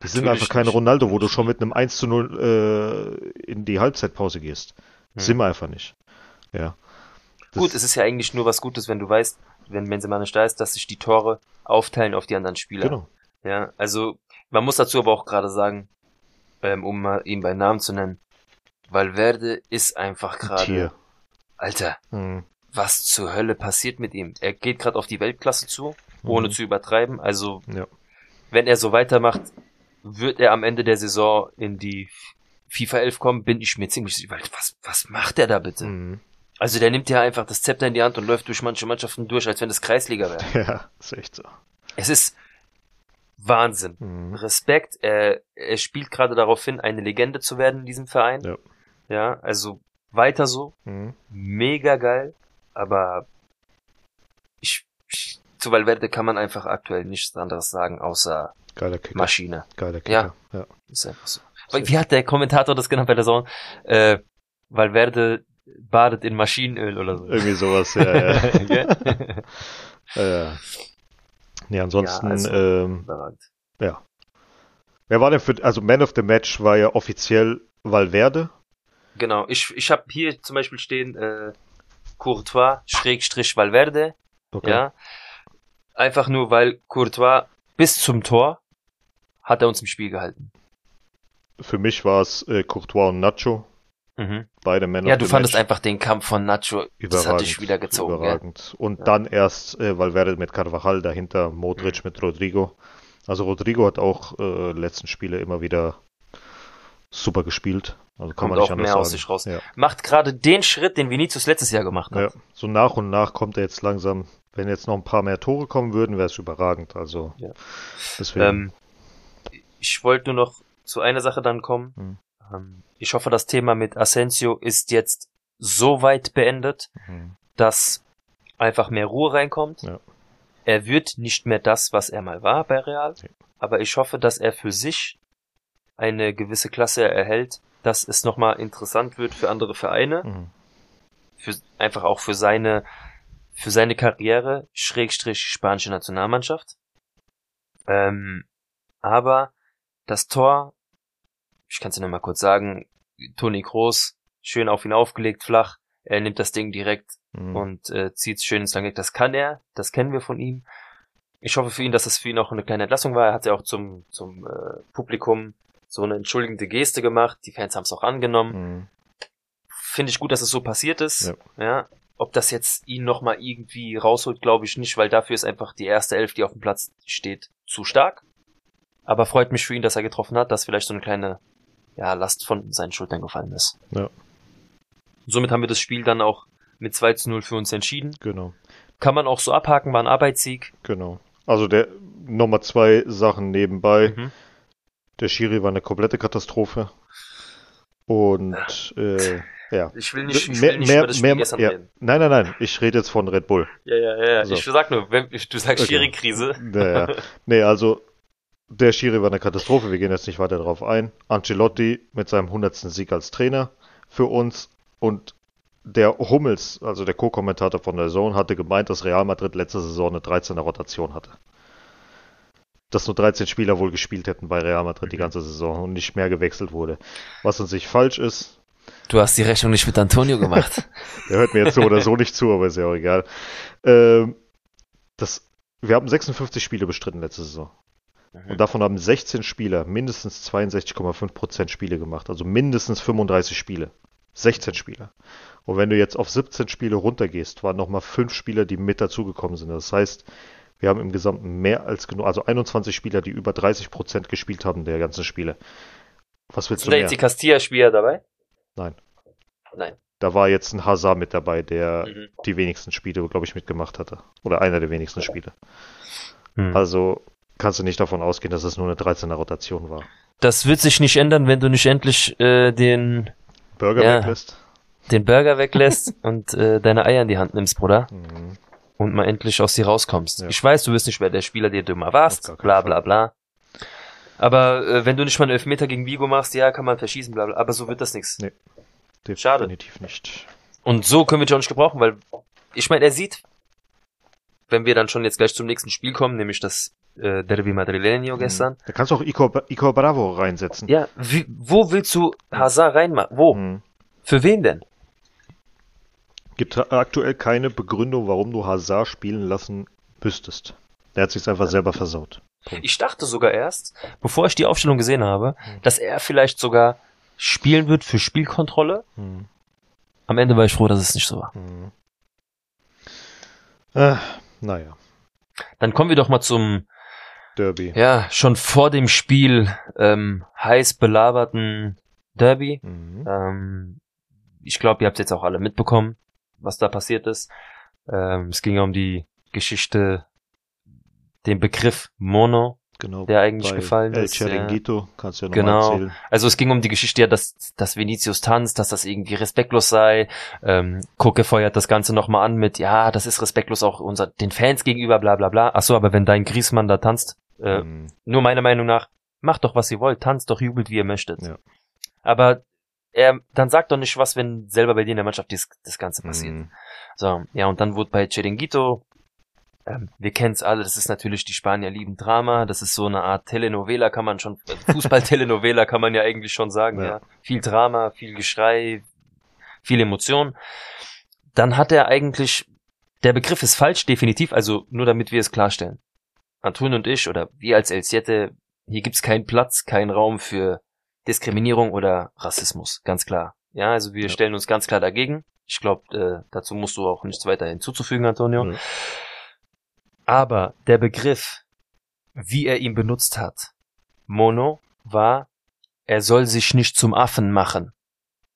Die sind Natürlich einfach keine nicht. Ronaldo, wo du schon mit einem 1 zu 0 äh, in die Halbzeitpause gehst. Hm. Sind wir einfach nicht. Ja. Das- Gut, es ist ja eigentlich nur was Gutes, wenn du weißt, wenn Benzema nicht da ist, dass sich die Tore aufteilen auf die anderen Spieler. Genau. Ja, also man muss dazu aber auch gerade sagen, ähm, um mal ihn bei Namen zu nennen, Valverde ist einfach gerade. Alter, Mhm. was zur Hölle passiert mit ihm? Er geht gerade auf die Weltklasse zu, ohne Mhm. zu übertreiben. Also Ja. wenn er so weitermacht, wird er am Ende der Saison in die FIFA 11 kommen, bin ich mir ziemlich sicher. weil Was, was macht er da bitte? Mhm. Also der nimmt ja einfach das Zepter in die Hand und läuft durch manche Mannschaften durch, als wenn das Kreisliga wäre. (laughs) Ja, ist echt so. Es ist Wahnsinn. Mhm. Respekt. Er, er spielt gerade darauf hin, eine Legende zu werden in diesem Verein. Ja. Ja, also weiter so. Mhm. Mega geil. Aber ich, ich zu Valverde kann man einfach aktuell nichts anderes sagen, außer Geiler Kicker. Maschine. Geiler Kicker. Ja. Ist einfach so. Wie hat der Kommentator das genannt bei der Zone? Äh, Valverde badet in Maschinenöl oder so. Irgendwie sowas, ja, ja. (laughs) Äh, (laughs) nee, ansonsten, Ja, also- ähm, ja. Wer war denn für, also Man of the Match war ja offiziell Valverde. Genau, ich, ich habe hier zum Beispiel stehen äh, Courtois Schrägstrich Valverde, Okay. ja. Einfach nur, weil Courtois bis zum Tor hat er uns im Spiel gehalten. Für mich war es äh, Courtois und Nacho. Mhm. Beide Man Ja, du fandest Match. einfach den Kampf von Nacho, das hat dich wieder gezogen. Überragend. Und Ja. dann erst äh, Valverde mit Carvajal, dahinter Modric Mhm. mit Rodrigo. Also Rodrigo hat auch äh, letzten Spiele immer wieder super gespielt. Also kann Kommt man nicht auch anders mehr sagen. aus sich raus. Ja. Macht gerade den Schritt, den Vinicius letztes Jahr gemacht Ja, hat. so nach und nach kommt er jetzt langsam. Wenn jetzt noch ein paar mehr Tore kommen würden, wäre es überragend. Also Ja. deswegen. Ähm, ich wollte nur noch zu einer Sache dann kommen. Mhm. Ähm, ich hoffe, das Thema mit Asensio ist jetzt so weit beendet, Mhm. dass einfach mehr Ruhe reinkommt. Ja. Er wird nicht mehr das, was er mal war bei Real, Nee. aber ich hoffe, dass er für sich eine gewisse Klasse erhält, dass es nochmal interessant wird für andere Vereine, Mhm. für, einfach auch für seine, für seine Karriere, Schrägstrich spanische Nationalmannschaft. Ähm, aber das Tor, ich kann es dir noch mal kurz sagen, Toni Kroos, schön auf ihn aufgelegt, flach, er nimmt das Ding direkt Mhm. und äh, zieht es schön ins Lange. Das kann er, das kennen wir von ihm. Ich hoffe für ihn, dass das für ihn auch eine kleine Entlassung war. Er hat ja auch zum, zum äh, Publikum so eine entschuldigende Geste gemacht. Die Fans haben es auch angenommen. Mhm. Finde ich gut, dass es so passiert ist. Ja. Ja. Ob das jetzt ihn nochmal irgendwie rausholt, glaube ich nicht, weil dafür ist einfach die erste Elf, die auf dem Platz steht, zu stark. Aber freut mich für ihn, dass er getroffen hat, dass vielleicht so eine kleine ja, Last von seinen Schultern gefallen ist. Ja. Somit haben wir das Spiel dann auch mit 2 zu 0 für uns entschieden. Genau, Kann man auch so abhaken, war ein Arbeitssieg. genau. Also der nochmal zwei Sachen nebenbei. Mhm. Der Schiri war eine komplette Katastrophe. Und äh, ja. Ich will nicht, ich Mehr- will nicht mehr- über das Spiel mehr- gestern ja. reden. Nein, nein, nein. Ich rede jetzt von Red Bull. Ja, ja, ja. ja. So. Ich sag nur, wenn du sagst Okay. Schiri-Krise. Naja. nee, also der Schiri war eine Katastrophe. Wir gehen jetzt nicht weiter darauf ein. Ancelotti mit seinem 100. Sieg als Trainer für uns und der Hummels, also der Co-Kommentator von der Zone, hatte gemeint, dass Real Madrid letzte Saison eine 13er Rotation hatte. Dass nur 13 Spieler wohl gespielt hätten bei Real Madrid die Mhm. ganze Saison und nicht mehr gewechselt wurde. Was an sich falsch ist. Du hast die Rechnung nicht mit Antonio gemacht. (laughs) Der hört mir jetzt so oder so nicht zu, aber ist ja auch egal. Ähm, das, wir haben 56 Spiele bestritten letzte Saison. Und davon haben 16 Spieler mindestens 62,5% Spiele gemacht. Also mindestens 35 Spiele. 16 Spieler. Und wenn du jetzt auf 17 Spiele runtergehst, waren nochmal 5 Spieler, die mit dazugekommen sind. Das heißt, wir haben im Gesamten mehr als genug, also 21 Spieler, die über 30% gespielt haben der ganzen Spiele. Was willst Sind du da mehr? jetzt die Castilla-Spieler dabei? Nein. Nein. Da war jetzt ein Hazard mit dabei, der Mhm. die wenigsten Spiele, glaube ich, mitgemacht hatte. Oder einer der wenigsten Spiele. Mhm. Also kannst du nicht davon ausgehen, dass es nur eine 13er Rotation war. Das wird sich nicht ändern, wenn du nicht endlich äh, den, Burger Ja. weglässt? den Burger weglässt (laughs) und äh, deine Eier in die Hand nimmst, Bruder. Mhm. Und mal endlich aus dir rauskommst. Ja. Ich weiß, du bist nicht mehr der Spieler, der du mal warst. Bla bla bla. Aber äh, wenn du nicht mal einen Elfmeter gegen Vigo machst, ja, kann man verschießen, bla bla. Aber so wird das nichts. Nee. Schade. Definitiv nicht. Und so können wir dich auch nicht gebrauchen, weil ich meine, er sieht, wenn wir dann schon jetzt gleich zum nächsten Spiel kommen, nämlich das äh, Derby Madrileño gestern. Da kannst du auch Ico, Ico Bravo reinsetzen. Ja, wie, wo willst du Hazard reinmachen? Wo? Mhm. Für wen denn? Gibt aktuell keine Begründung, warum du Hazard spielen lassen müsstest. Der hat sich einfach selber versaut. Ich dachte sogar erst, bevor ich die Aufstellung gesehen habe, dass er vielleicht sogar spielen wird für Spielkontrolle. Hm. Am Ende war ich froh, dass es nicht so war. Hm. Äh, naja, Dann kommen wir doch mal zum, Derby. ja, schon vor dem Spiel ähm, heiß belaberten Derby. Mhm. Ähm, ich glaube, ihr habt jetzt auch alle mitbekommen, was da passiert ist. Ähm, es ging ja um die Geschichte, den Begriff Mono, Genau. der eigentlich gefallen El ist. ja. Kannst du ja noch Genau. erzählen. Also es ging um die Geschichte, ja, dass, dass Vinicius tanzt, dass das irgendwie respektlos sei. Ähm, Kucke feuert das Ganze nochmal an mit, ja, das ist respektlos auch unser, den Fans gegenüber, bla bla bla. Ach so, aber wenn dein Griesmann da tanzt, äh, Mhm. nur meiner Meinung nach, macht doch, was ihr wollt, tanzt doch, jubelt, wie ihr möchtet. Ja. Aber er, dann sagt doch nicht was, wenn selber bei dir in der Mannschaft dies, das Ganze passiert. Mhm. So, ja, und dann wurde bei Chiringuito, ähm, wir kennen es alle, das ist natürlich, die Spanier lieben Drama, das ist so eine Art Telenovela, kann man schon, äh, Fußball-Telenovela kann man ja eigentlich schon sagen, ja. Ja. Viel Drama, viel Geschrei, viel Emotion. Dann hat er eigentlich, der Begriff ist falsch, definitiv, also nur damit wir es klarstellen. Anton und ich, oder wir als El Siete, hier gibt's keinen Platz, keinen Raum für Diskriminierung oder Rassismus, ganz klar. Ja, also wir Ja. stellen uns ganz klar dagegen. Ich glaube, äh, dazu musst du auch nichts weiter hinzuzufügen, Antonio. Ja. Aber der Begriff, wie er ihn benutzt hat, Mono, war, er soll sich nicht zum Affen machen.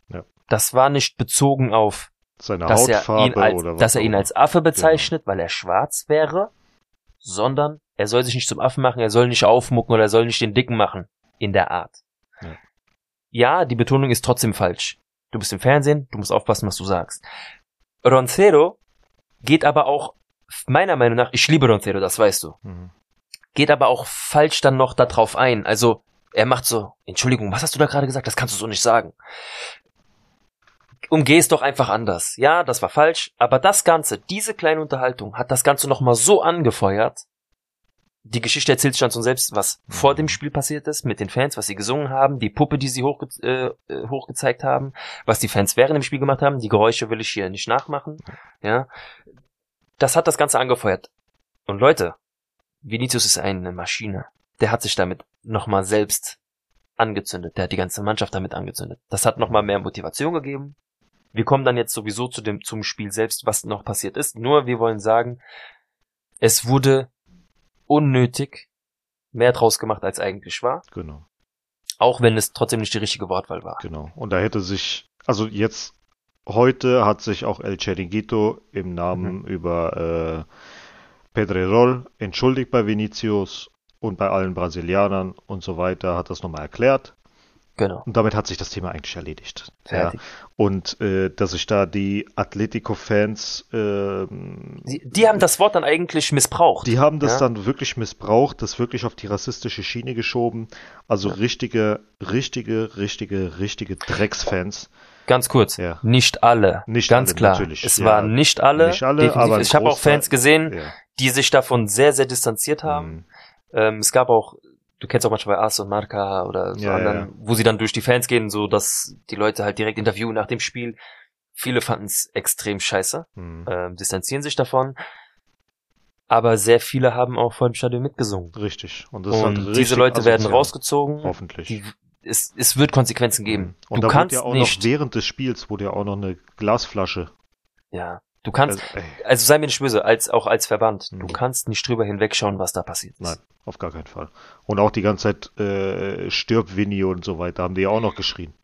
Ja. Das war nicht bezogen auf, Seine dass er Hautfarbe ihn als, oder was dass er ihn als Affe bezeichnet, weil er schwarz wäre, sondern er soll sich nicht zum Affen machen, er soll nicht aufmucken oder er soll nicht den Dicken machen. In der Art. Ja. Ja, die Betonung ist trotzdem falsch. Du bist im Fernsehen, du musst aufpassen, was du sagst. Roncero geht aber auch, meiner Meinung nach, ich liebe Roncero, das weißt du, Mhm. geht aber auch falsch dann noch darauf ein. Also, er macht so, Entschuldigung, was hast du da gerade gesagt? Das kannst du so nicht sagen. Umgeh es doch einfach anders. Ja, das war falsch, aber das Ganze, diese kleine Unterhaltung, hat das Ganze nochmal so angefeuert. Die Geschichte erzählt sich dann schon selbst, was vor dem Spiel passiert ist, mit den Fans, was sie gesungen haben, die Puppe, die sie hochge äh, äh, hochgezeigt haben, was die Fans während dem Spiel gemacht haben. Die Geräusche will ich hier nicht nachmachen. Ja, das hat das Ganze angefeuert. Und Leute, Vinicius ist eine Maschine. Der hat sich damit nochmal selbst angezündet. Der hat die ganze Mannschaft damit angezündet. Das hat nochmal mehr Motivation gegeben. Wir kommen dann jetzt sowieso zu dem, zum Spiel selbst, was noch passiert ist. Nur wir wollen sagen, es wurde unnötig mehr draus gemacht, als eigentlich war. Genau, Auch wenn es trotzdem nicht die richtige Wortwahl war. genau. Und da hätte sich, also jetzt, heute hat sich auch El Chiringuito im Namen Mhm. über äh, Pedrerol entschuldigt bei Vinicius und bei allen Brasilianern und so weiter, hat das nochmal erklärt. Genau. Und damit hat sich das Thema eigentlich erledigt. Fertig. Und äh, dass sich da die Atletico-Fans, ähm, Die, die haben das Wort dann eigentlich missbraucht. die haben das Ja. dann wirklich missbraucht, das wirklich auf die rassistische Schiene geschoben. Also Ja. richtige, richtige, richtige, richtige Drecksfans. Ganz kurz. Ja. Nicht alle. Nicht Ganz alle, klar. natürlich. Es Ja. waren nicht alle. Nicht alle, definitiv. aber ich habe auch. Fans gesehen, Ja. die sich davon sehr, sehr distanziert haben. Mhm. Ähm, es gab auch, du kennst auch manchmal bei As und Marca oder so Ja, anderen, ja. wo sie dann durch die Fans gehen, so dass die Leute halt direkt interviewen nach dem Spiel. Viele fanden es extrem scheiße, Mhm. ähm, distanzieren sich davon. Aber sehr viele haben auch vor dem Stadion mitgesungen. Richtig. Und, das Und halt diese richtig Leute werden rausgezogen. Hoffentlich. Die, es, es wird Konsequenzen geben. Mhm. Und du da kannst ja auch nicht. noch während des Spiels wurde ja auch noch eine Glasflasche. ja, du kannst. Also, Also sei mir nicht böse, als auch als Verband. Du Mhm. kannst nicht drüber hinwegschauen, was da passiert ist. nein, auf gar keinen Fall. Und auch die ganze Zeit äh, stirb Winnie und so weiter, haben die ja auch noch geschrien.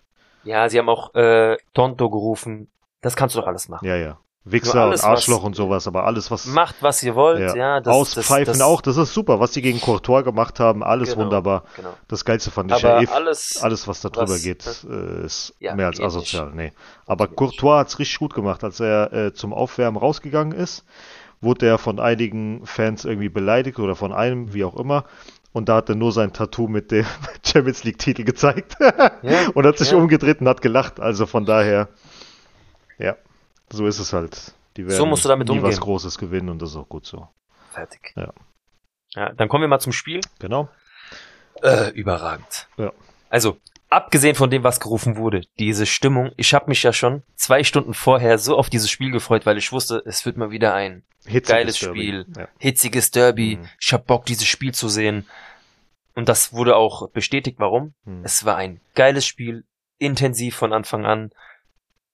Ja, sie haben auch äh, Tonto gerufen. Das kannst du doch alles machen. Ja, ja. Wichser alles, und Arschloch und sowas, aber alles, was Macht, was ihr wollt. Ja, ja, das, auspfeifen das, das, auch, das ist super. Was die gegen Courtois gemacht haben, alles Genau. wunderbar. Genau. Das Geilste fand ich Aber ja eh, alles, alles, was da drüber was- geht, äh, ist Ja, mehr als asozial. Nee. Aber Geht Courtois hat's richtig gut gemacht. Als er äh, zum Aufwärmen rausgegangen ist, wurde er von einigen Fans irgendwie beleidigt oder von einem, wie auch immer. Und da hat er nur sein Tattoo mit dem (laughs) Champions League-Titel gezeigt (laughs) und hat sich umgedreht und hat gelacht. Also von daher, ja, so ist es halt. Die werden So musst du damit nie was umgehen. Großes gewinnen und das ist auch gut so. fertig. Ja. Ja, dann kommen wir mal zum Spiel. Genau. Äh, überragend. Ja. Also, abgesehen von dem, was gerufen wurde, diese Stimmung, ich habe mich ja schon zwei Stunden vorher so auf dieses Spiel gefreut, weil ich wusste, es wird mal wieder ein Hitziges geiles Derby. Spiel, Ja. hitziges Derby. Mhm. Ich hab Bock, dieses Spiel zu sehen. Und das wurde auch bestätigt. Warum? Mhm. Es war ein geiles Spiel, intensiv von Anfang an.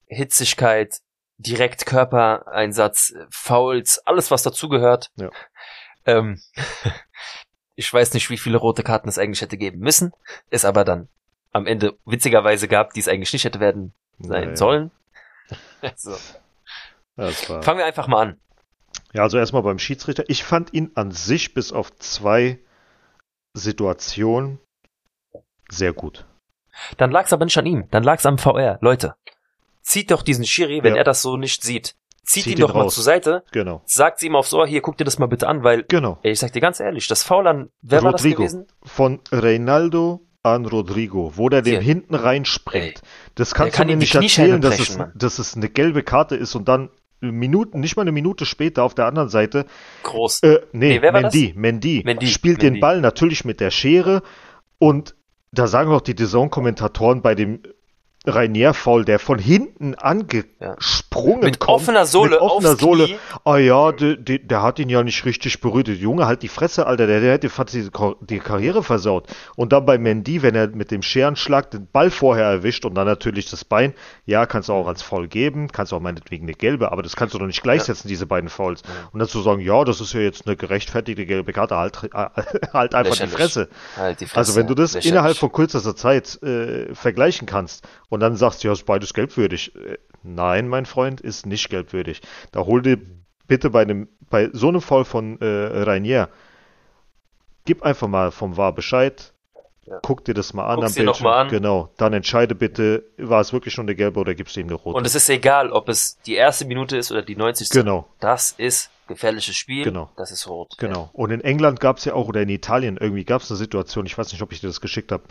Hitzigkeit, direkt Körpereinsatz, Fouls, alles was dazugehört. Ja. Ähm, (laughs) ich weiß nicht, wie viele rote Karten es eigentlich hätte geben müssen, es aber dann am Ende witzigerweise gab, die es eigentlich nicht hätte werden sein Naja. sollen. (laughs) so. Ja, das war, Fangen wir einfach mal an. ja, also erstmal beim Schiedsrichter. Ich fand ihn an sich bis auf zwei Situationen sehr gut. Dann lag's aber nicht an ihm, dann lag's am VR. Leute, zieht doch diesen Schiri, wenn Ja. er das so nicht sieht. Zieht, Zieht ihn ihn doch mal raus. zur Seite, Genau. sagt ihm aufs Ohr, hier, guck dir das mal bitte an, weil, Genau. ey, ich sag dir ganz ehrlich, das Foul an, wer war das Rodrigo. gewesen? Von Reinaldo an Rodrigo, wo der den hinten reinspringt. Das kannst kann du mir nicht erzählen, dass es, dass es eine gelbe Karte ist und dann Minuten, nicht mal eine Minute später auf der anderen Seite Groß. Äh, nee, Nee, Mendy, Mendy, Mendy, spielt Mendy. den Ball natürlich mit der Schere und da sagen auch die Dazone-Kommentatoren bei dem Rainier-Foul, der von hinten angesprungen Mit kommt. offener Sohle mit offener Sohle. Ah ja, der, der, der hat ihn ja nicht richtig berührt. Der Junge, halt die Fresse, Alter, der, der hätte fast die, die Karriere versaut. Und dann bei Mendy, wenn er mit dem Scherenschlag den Ball vorher erwischt und dann natürlich das Bein, ja, kannst du auch als Foul geben, kannst auch meinetwegen eine gelbe, aber das kannst du doch nicht gleichsetzen, diese beiden Fouls. Und dazu sagen, ja, das ist ja jetzt eine gerechtfertigte gelbe Karte, halt, (laughs) halt einfach die Fresse. Halt die Fresse. Also wenn du das innerhalb von kürzester Zeit äh, vergleichen kannst und dann sagst, ja, ist beides gelbwürdig. Äh, nein, mein Freund, ist nicht gelbwürdig. Da hol dir bitte bei einem, bei so einem Fall von äh, Rainier, gib einfach mal vom VAR Bescheid, Ja. guck dir das mal an Guck's am Bildschirm. mal an. Genau, dann entscheide bitte, war es wirklich schon eine gelbe oder gibst du ihm eine rote? Und es ist egal, ob es die erste Minute ist oder die 90. genau. Das ist gefährliches Spiel. Genau. Das ist rot. Genau. Und in England gab es ja auch, oder in Italien irgendwie gab es eine Situation, ich weiß nicht, ob ich dir das geschickt habe,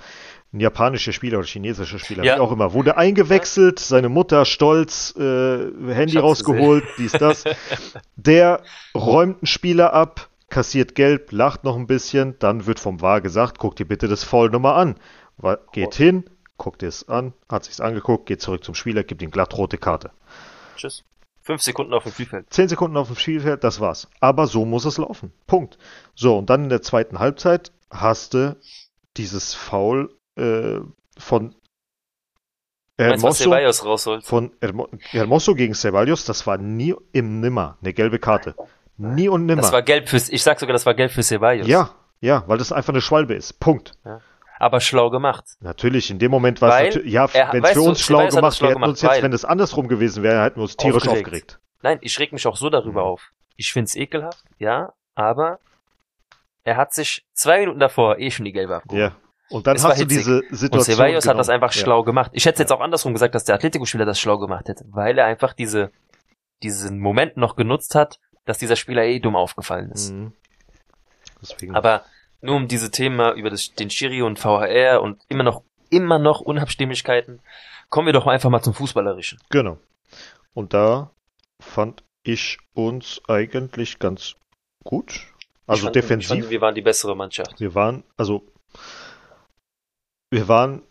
ein japanischer Spieler oder chinesischer Spieler, Ja. wie auch immer, wurde eingewechselt, seine Mutter stolz, äh, Handy hab's rausgeholt, dies, das. (laughs) Der räumt einen Spieler ab, kassiert gelb, lacht noch ein bisschen, dann wird vom VAR gesagt, guck dir bitte das Foul nochmal an. Geht hin, guckt es an, hat sich's angeguckt, geht zurück zum Spieler, gibt ihm glatt rote Karte. Tschüss. Fünf Sekunden auf dem Spielfeld. Zehn Sekunden auf dem Spielfeld, das war's. Aber so muss es laufen. Punkt. So, und dann in der zweiten Halbzeit hast du dieses Foul äh, von Meinst Hermoso, Ceballos rausholt? von Hermo Hermoso gegen Ceballos, das war nie im Nimmer eine gelbe Karte. Nie und nimmer. Das war gelb für, ich sag sogar, das war gelb für Ceballos. ja, ja, weil das einfach eine Schwalbe ist. Punkt. Aber schlau gemacht. Natürlich, in dem Moment war es ja, wenn es für uns schlau Ceballos gemacht, wir hätten uns jetzt, wenn es andersrum gewesen wäre, hätten wir uns tierisch Aufgeregt. aufgeregt. Nein, ich reg mich auch so darüber Mhm. auf. Ich find's ekelhaft, ja, aber er hat sich zwei Minuten davor eh schon die gelbe abgeholt. Ja. Und dann Es hast du diese Und Situation. Ceballos hat das einfach Ja. schlau gemacht. Ich hätte jetzt auch andersrum gesagt, dass der Atletico-Spieler das schlau gemacht hätte, weil er einfach diese, diesen Moment noch genutzt hat, dass dieser Spieler eh dumm aufgefallen ist. Mhm. Aber nur um diese Thema über das, den Schiri und VHR und immer noch, immer noch Unabstimmigkeiten, kommen wir doch einfach mal zum Fußballerischen. Genau. Und da fand ich uns eigentlich ganz gut. Also fand, defensiv. Fand, wir waren die bessere Mannschaft. wir waren, also wir waren,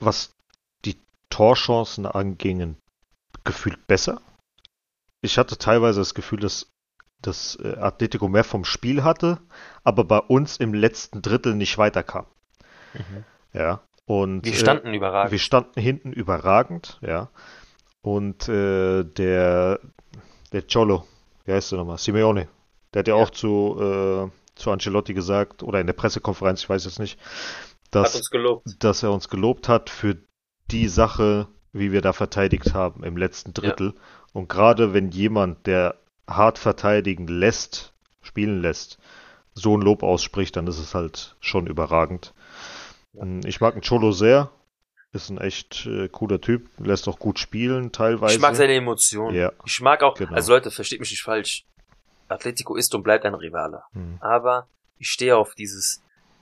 was die Torchancen angingen, gefühlt besser. Ich hatte teilweise das Gefühl, dass das äh, Atletico mehr vom Spiel hatte, aber bei uns im letzten Drittel nicht weiterkam. Ja. Und Wir äh, standen überragend. wir standen hinten überragend, ja. Und äh, der, der Cholo, wie heißt der nochmal? Simeone, der hat ja, Ja. auch zu, äh, zu Ancelotti gesagt, oder in der Pressekonferenz, ich weiß jetzt nicht, Hat dass, uns gelobt. dass er uns gelobt hat für die Sache, wie wir da verteidigt haben im letzten Drittel. Und gerade wenn jemand, der hart verteidigen lässt, spielen lässt, so ein Lob ausspricht, dann ist es halt schon überragend. Mm, Ich mag einen Cholo sehr. Ist ein echt äh, cooler Typ. Lässt auch gut spielen, teilweise. Ich mag seine Emotionen. Ja. Ich mag auch, Genau. also Leute, versteht mich nicht falsch. Atletico ist und bleibt ein Rivale. Hm. Aber ich stehe auf dieses,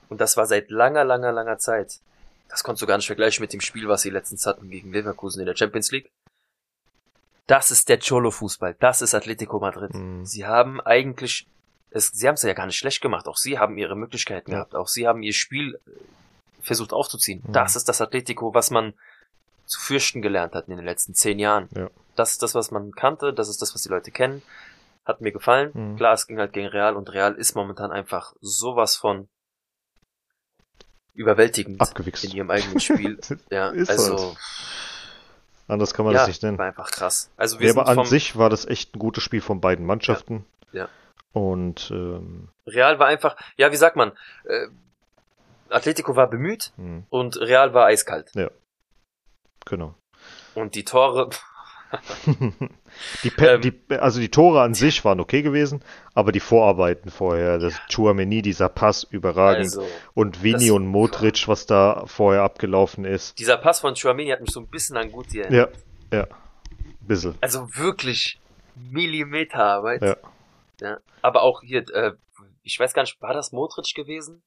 und das war seit langer, langer, langer Zeit. Das konntest du gar nicht vergleichen mit dem Spiel, was sie letztens hatten gegen Leverkusen in der Champions League. Das ist der Cholo-Fußball. Das ist Atletico Madrid. Hm. Sie haben eigentlich, es, sie haben es ja gar nicht schlecht gemacht. Auch sie haben ihre Möglichkeiten Ja. gehabt. Auch sie haben ihr Spiel äh, versucht aufzuziehen. Mhm. Das ist das Atletico, was man zu fürchten gelernt hat in den letzten zehn Jahren. Ja. Das ist das, was man kannte, das ist das, was die Leute kennen. Hat mir gefallen. Mhm. Klar, es ging halt gegen Real und Real ist momentan einfach sowas von überwältigend Abgewichst. in ihrem eigenen Spiel. (laughs) Ja, Ist also so. Anders kann man ja, das nicht nennen. war einfach krass. Also wir Ja, aber an sich war das echt ein gutes Spiel von beiden Mannschaften. Ja. Und ähm, Real war einfach, ja, wie sagt man, äh, Atletico war bemüht hm, und Real war eiskalt. genau. Und die Tore, (laughs) die, Pe Ähm. die, also die Tore an sich waren okay gewesen, aber die Vorarbeiten vorher, das Chouameni, dieser Pass überragend also und Vini und Modric, was da vorher abgelaufen ist. dieser Pass von Chouameni hat mich so ein bisschen an Guti erinnert. Ja, ja, bissel. Also wirklich Millimeterarbeit. Ja. ja. Aber auch hier, äh, ich weiß gar nicht, war das Modric gewesen?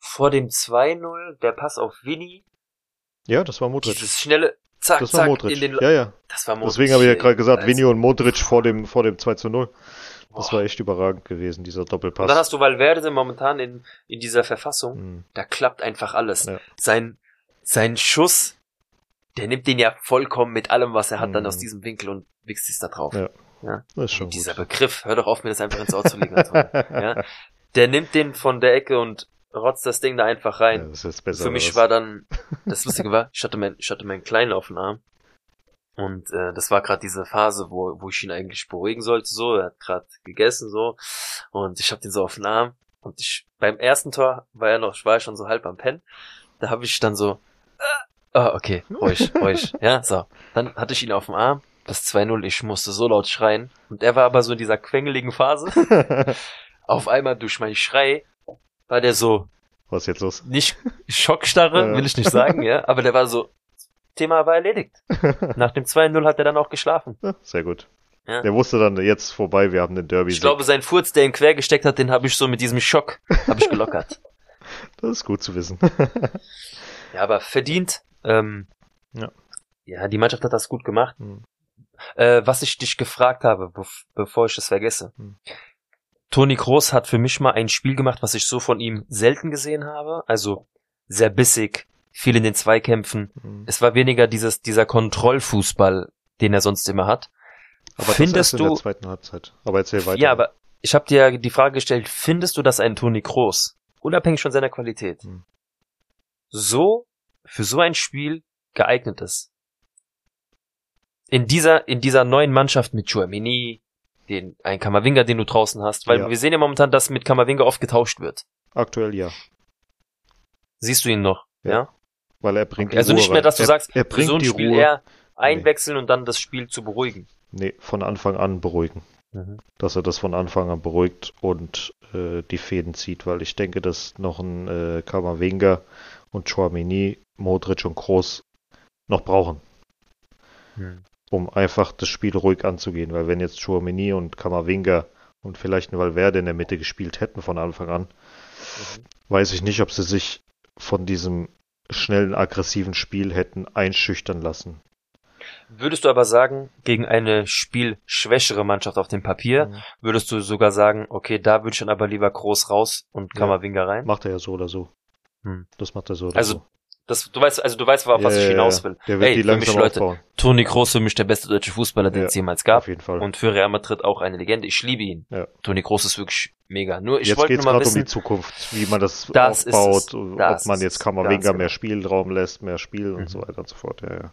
Vor dem 2-0, der Pass auf Vini, Ja, das war Modric. dieses schnelle Zack, Das war Zack Modric. in den Ja, ja. Das war Modric. Deswegen habe ich ja gerade gesagt, Also, Vini und Modric vor dem, vor dem 2 zu 0. Das boah. war echt überragend gewesen, dieser Und dann Doppelpass. hast du Valverde momentan in, in dieser Verfassung. Hm. Da klappt einfach alles. Ja. Sein, sein Schuss, der nimmt den ja vollkommen mit allem, was er hat, dann Mhm. aus diesem Winkel und wichst es da drauf. Ja. Ja. Das ist schon Dieser gut. Begriff, hör doch auf, mir das einfach ins Ohr zu legen. (laughs) Ja. Der nimmt den von der Ecke und rotzt das Ding da einfach Ja, rein. das ist besser. Für mich war dann, das Lustige war, ich hatte, mein, ich hatte meinen Kleinen auf dem Arm. Und äh, das war gerade diese Phase, wo, wo ich ihn eigentlich beruhigen sollte. So, er hat gerade gegessen so und ich habe den so auf den Arm. Und ich beim ersten Tor war er noch, war ich schon so halb am Pennen. Da habe ich dann so, äh, ah okay, ruhig, (laughs) ruhig, ja so. Dann hatte ich ihn auf dem Arm. Das 2-0, ich musste so laut schreien. Und er war aber so in dieser quengeligen Phase. (laughs) Auf einmal durch meinen Schrei war der so, Was ist jetzt los? nicht Schockstarre, will ich nicht sagen, ja, aber der war so, Thema war erledigt. (laughs) Nach dem 2-0 hat er dann auch geschlafen. Ja, sehr gut. Ja. Der wusste dann jetzt vorbei, wir haben den Derby. Ich glaube, sein Furz, der ihn quer gesteckt hat, den habe ich so mit diesem Schock, habe ich gelockert. (laughs) das ist gut zu wissen. (laughs) ja, aber verdient. Ähm, Ja. ja, die Mannschaft hat das gut gemacht. Hm. Äh, was ich dich gefragt habe, bev bevor ich es vergesse. Hm. Toni Kroos hat für mich mal ein Spiel gemacht, was ich so von ihm selten gesehen habe. Also sehr bissig, viel in den Zweikämpfen. Hm. Es war weniger dieses, dieser Kontrollfußball, den er sonst immer hat. Aber findest das erst in du, der zweiten Halbzeit. Aber erzähl weiter. ja, aber ich habe dir die Frage gestellt, findest du, dass ein Toni Kroos, unabhängig von seiner Qualität, Hm. so für so ein Spiel geeignet ist? In dieser, in dieser neuen Mannschaft mit Chouamini, den, ein Kamavinga, den du draußen hast, weil Ja. wir sehen ja momentan, dass mit Kamavinga oft getauscht wird. Aktuell ja. Siehst du ihn noch? Ja. Ja. Weil er bringt Also die Ruhe nicht mehr, dass du rein. sagst, er, er bringt so ein die Spiel Ruhe. eher einwechseln und dann das Spiel zu beruhigen. Nee, von Anfang an beruhigen. Dass er das von Anfang an beruhigt und äh, die Fäden zieht, weil ich denke, dass noch ein äh, Kamavinga und Chouamini, Modric und Kroos noch brauchen, Mhm. Um einfach das Spiel ruhig anzugehen. Weil wenn jetzt Chouamini und Kamavinga und vielleicht ein Valverde in der Mitte gespielt hätten von Anfang an, Mhm. weiß ich nicht, ob sie sich von diesem schnellen, aggressiven Spiel hätten einschüchtern lassen. Würdest du aber sagen, gegen eine spielschwächere Mannschaft auf dem Papier, Mhm. würdest du sogar sagen, okay, da würde ich dann aber lieber groß raus und Ja. Kammerwinger rein? Macht er ja so oder so. Hm. Das macht er so oder Also, so. Das, du weißt, also du weißt, was Ja, ich hinaus will. Der wird Ey, die für mich, Leute, aufbauen. Toni Kroos für mich der beste deutsche Fußballer, den Ja, es jemals gab. Auf jeden Fall. Und für Real Madrid auch eine Legende. Ich liebe ihn. Ja. Toni Kroos ist wirklich mega. Nur ich jetzt wollte geht es nur mal gerade um wissen, die Zukunft, wie man das, Das aufbaut, es. ob Das man jetzt. Kammerwinger mehr Spielraum lässt, mehr Spiel und Mhm. so weiter und so fort. Ja, ja.